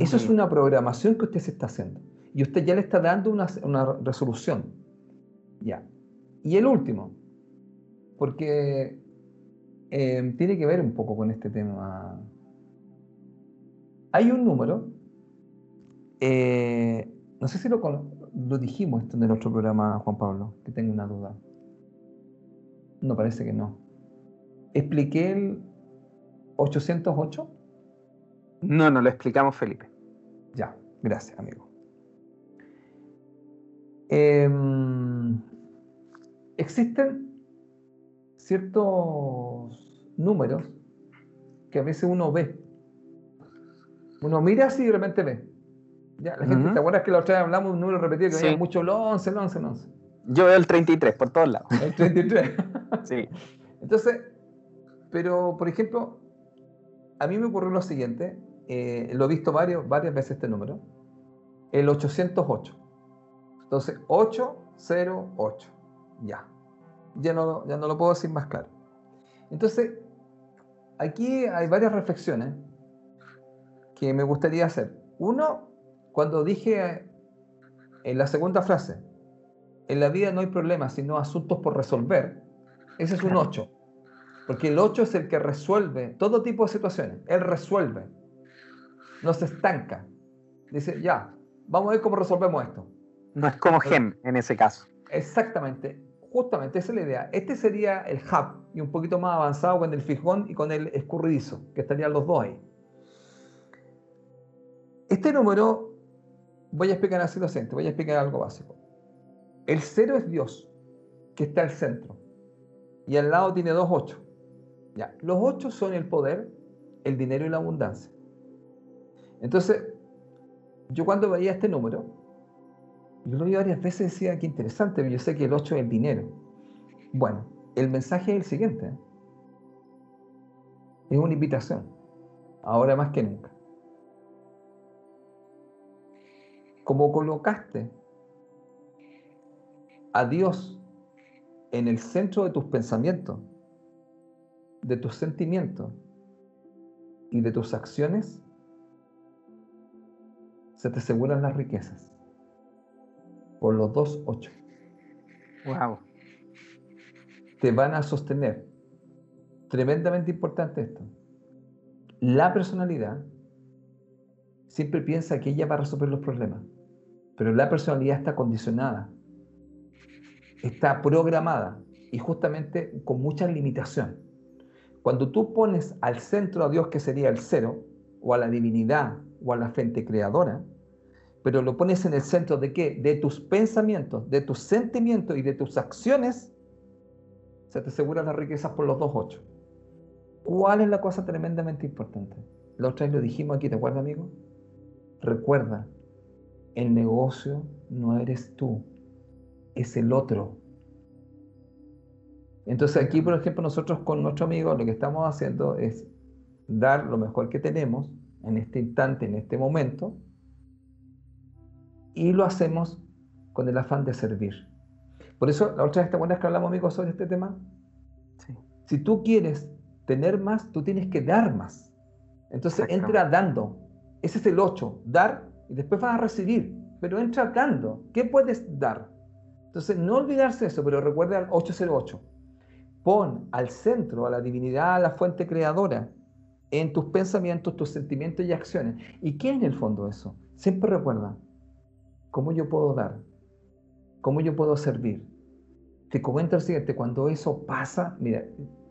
Eso es una programación que usted se está haciendo. Y usted ya le está dando una, resolución. Ya. Y el último, porque eh, tiene que ver un poco con este tema. Hay un número, eh, no sé si lo, lo dijimos esto en el otro programa, Juan Pablo, que tengo una duda. No, parece que no. ¿Expliqué el 808? No, no lo explicamos, Felipe. Ya, gracias, amigo. Em, existen ciertos números que a veces uno ve. Uno mira así y de repente ve. Ya, la gente, ¿te acuerdas que la otra vez hablamos de un número repetido que sí. mucho el 11, el 11, el 11? Yo veo el 33 por todos lados. El 33. sí. Entonces, pero, por ejemplo, a mí me ocurrió lo siguiente, eh, lo he visto varios, varias veces este número, el 808. Entonces, 808, ya. Ya no, ya no lo puedo decir más claro. Entonces, aquí hay varias reflexiones que me gustaría hacer. Uno, cuando dije en la segunda frase, en la vida no hay problemas, sino asuntos por resolver, ese es un 8. Porque el 8 es el que resuelve todo tipo de situaciones. Él resuelve. No se estanca. Dice, ya, vamos a ver cómo resolvemos esto. No es como GEM en ese caso. Exactamente. Justamente, esa es la idea. Este sería el hub y un poquito más avanzado con el fijón y con el escurridizo, que estarían los dos ahí. Este número, voy a explicar así lo siguiente, voy a explicar algo básico. El cero es Dios, que está al centro. Y al lado tiene dos ocho. Los ocho son el poder, el dinero y la abundancia. Entonces, yo cuando veía este número, yo lo vi varias veces y decía, qué interesante, yo sé que el 8 es el dinero. Bueno, el mensaje es el siguiente. Es una invitación, ahora más que nunca. Como colocaste a Dios en el centro de tus pensamientos, de tus sentimientos y de tus acciones, se te aseguran las riquezas. Por los dos ocho. Wow. Te van a sostener. Tremendamente importante esto. La personalidad siempre piensa que ella va a resolver los problemas, pero la personalidad está condicionada, está programada y justamente con mucha limitación. Cuando tú pones al centro a Dios, que sería el cero, o a la divinidad, o a la fuente creadora, pero lo pones en el centro de qué? De tus pensamientos, de tus sentimientos y de tus acciones, se te aseguran las riquezas por los dos ocho. ¿Cuál es la cosa tremendamente importante? La otra vez lo dijimos aquí, ¿te acuerdas, amigo? Recuerda, el negocio no eres tú, es el otro. Entonces aquí, por ejemplo, nosotros con nuestro amigo lo que estamos haciendo es dar lo mejor que tenemos en este instante, en este momento, y lo hacemos con el afán de servir. Por eso, la otra vez, ¿te acuerdas que hablamos, amigos, sobre este tema? Sí. Si tú quieres tener más, tú tienes que dar más. Entonces, entra dando. Ese es el 8, dar, y después vas a recibir, pero entra dando. ¿Qué puedes dar? Entonces, no olvidarse eso, pero recuerda el 808. Pon al centro a la divinidad, a la fuente creadora, en tus pensamientos, tus sentimientos y acciones. ¿Y qué es en el fondo eso? Siempre recuerda, ¿Cómo yo puedo dar? ¿Cómo yo puedo servir? Te comento el siguiente, cuando eso pasa, mira,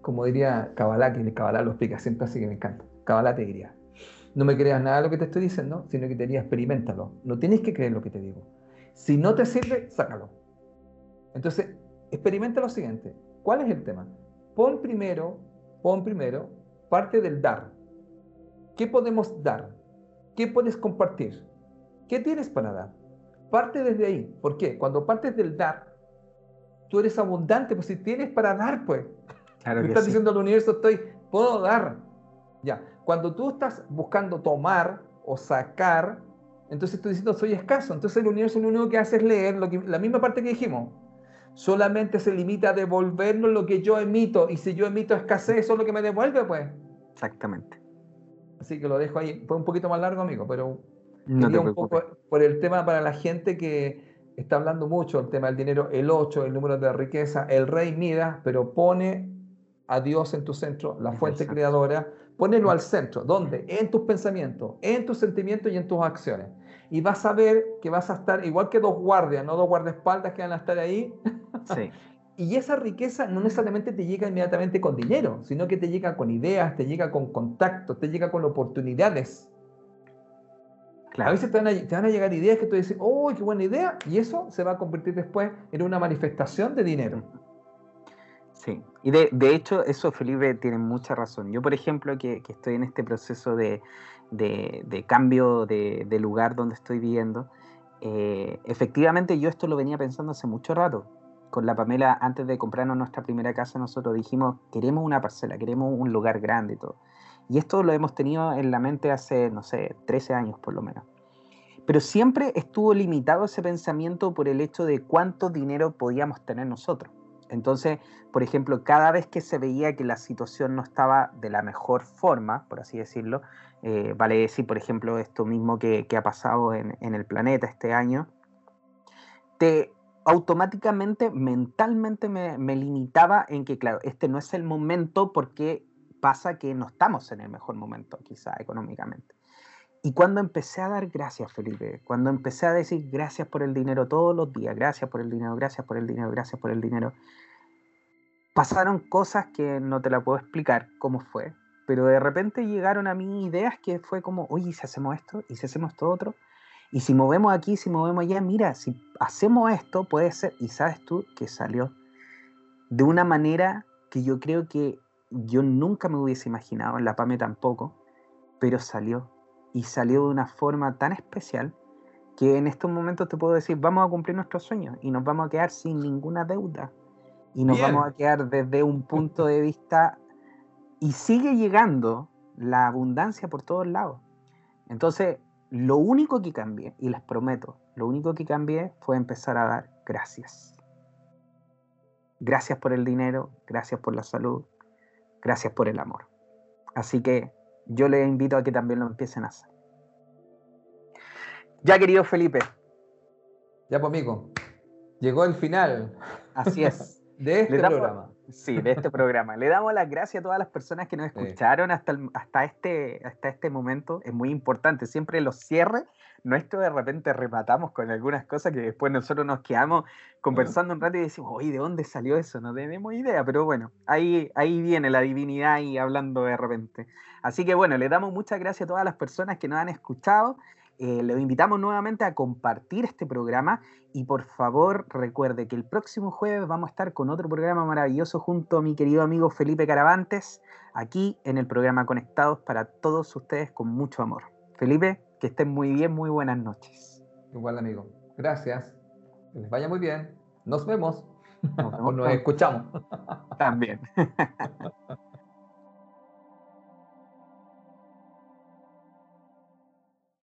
como diría Kabbalah, que Kabbalah lo explica siempre así que me encanta. Kabbalah te diría, no me creas nada de lo que te estoy diciendo, sino que te diría, experimentalo. No tienes que creer lo que te digo. Si no te sirve, sácalo. Entonces, experimenta lo siguiente. ¿Cuál es el tema? Pon primero, pon primero parte del dar. ¿Qué podemos dar? ¿Qué puedes compartir? ¿Qué tienes para dar? Parte desde ahí. ¿Por qué? Cuando partes del dar, tú eres abundante, pues si tienes para dar, pues. Claro Me estás diciendo al universo, estoy, puedo dar. Ya. Cuando tú estás buscando tomar o sacar, entonces estoy diciendo, soy escaso. Entonces el universo lo único que hace es leer lo que, la misma parte que dijimos. Solamente se limita a devolvernos lo que yo emito. Y si yo emito escasez, eso es lo que me devuelve, pues. Exactamente. Así que lo dejo ahí. Fue un poquito más largo, amigo, pero un poco por el tema para la gente que está hablando mucho, el tema del dinero, el 8, el número de riqueza, el rey mira, pero pone a Dios en tu centro, la fuente creadora, ponelo al centro. ¿Dónde? En tus pensamientos, en tus sentimientos y en tus acciones. Y vas a ver que vas a estar igual que dos guardias, no dos guardaespaldas que van a estar ahí. Sí. (laughs) y esa riqueza no necesariamente te llega inmediatamente con dinero, sino que te llega con ideas, te llega con contactos, te llega con oportunidades. A veces te van, a, llegar ideas que tú dices, ¡oh, qué buena idea! Y eso se va a convertir después en una manifestación de dinero. Sí, y de, de hecho, eso Felipe tiene mucha razón. Yo, por ejemplo, que, que estoy en este proceso de, de, cambio de, lugar donde estoy viviendo, eh, efectivamente yo esto lo venía pensando hace mucho rato. Con la Pamela, antes de comprarnos nuestra primera casa, nosotros dijimos, queremos una parcela, queremos un lugar grande y todo. Y esto lo hemos tenido en la mente hace, no sé, 13 años por lo menos. Pero siempre estuvo limitado ese pensamiento por el hecho de cuánto dinero podíamos tener nosotros. Entonces, por ejemplo, cada vez que se veía que la situación no estaba de la mejor forma, por así decirlo, eh, vale decir, por ejemplo, esto mismo que, ha pasado en, el planeta este año, te automáticamente, mentalmente me, me limitaba en que, claro, este no es el momento porque pasa que no estamos en el mejor momento, quizá económicamente. Y cuando empecé a dar gracias, Felipe, cuando empecé a decir gracias por el dinero todos los días, gracias por el dinero, gracias por el dinero, gracias por el dinero, pasaron cosas que no te la puedo explicar cómo fue, pero de repente llegaron a mí ideas que fue como, oye, si hacemos esto, y si hacemos esto otro, y si movemos aquí, si movemos allá, mira, si hacemos esto, puede ser, y sabes tú que salió de una manera que yo creo que yo nunca me hubiese imaginado, en la PAME tampoco, pero salió. Y salió de una forma tan especial que en estos momentos te puedo decir, vamos a cumplir nuestros sueños y nos vamos a quedar sin ninguna deuda. Y nos vamos a quedar desde un punto de vista y sigue llegando la abundancia por todos lados. Entonces, lo único que cambié, y les prometo, lo único que cambié fue empezar a dar gracias. gracias por el dinero, gracias por la salud, gracias por el amor. Así que yo les invito a que también lo empiecen a hacer. Ya, querido Felipe. Ya, pues, amigo. Llegó el final. Así es. (laughs) de este programa. Sí, de este programa. Le damos las gracias a todas las personas que nos escucharon hasta, hasta, este, hasta este momento. Es muy importante. Siempre los cierres nuestros de repente rematamos con algunas cosas que después nosotros nos quedamos conversando un rato y decimos, oye, ¿de dónde salió eso? No tenemos idea, pero bueno, ahí, ahí viene la divinidad y hablando de repente. Así que bueno, le damos muchas gracias a todas las personas que nos han escuchado. Eh, los invitamos nuevamente a compartir este programa y por favor recuerde que el próximo jueves vamos a estar con otro programa maravilloso junto a mi querido amigo Felipe Caravantes, aquí en el programa Conectados para todos ustedes con mucho amor. Felipe, que estén muy bien, muy buenas noches. Igual amigo, gracias, que les vaya muy bien, nos vemos, nos, (laughs) vemos nos escuchamos. También. (laughs)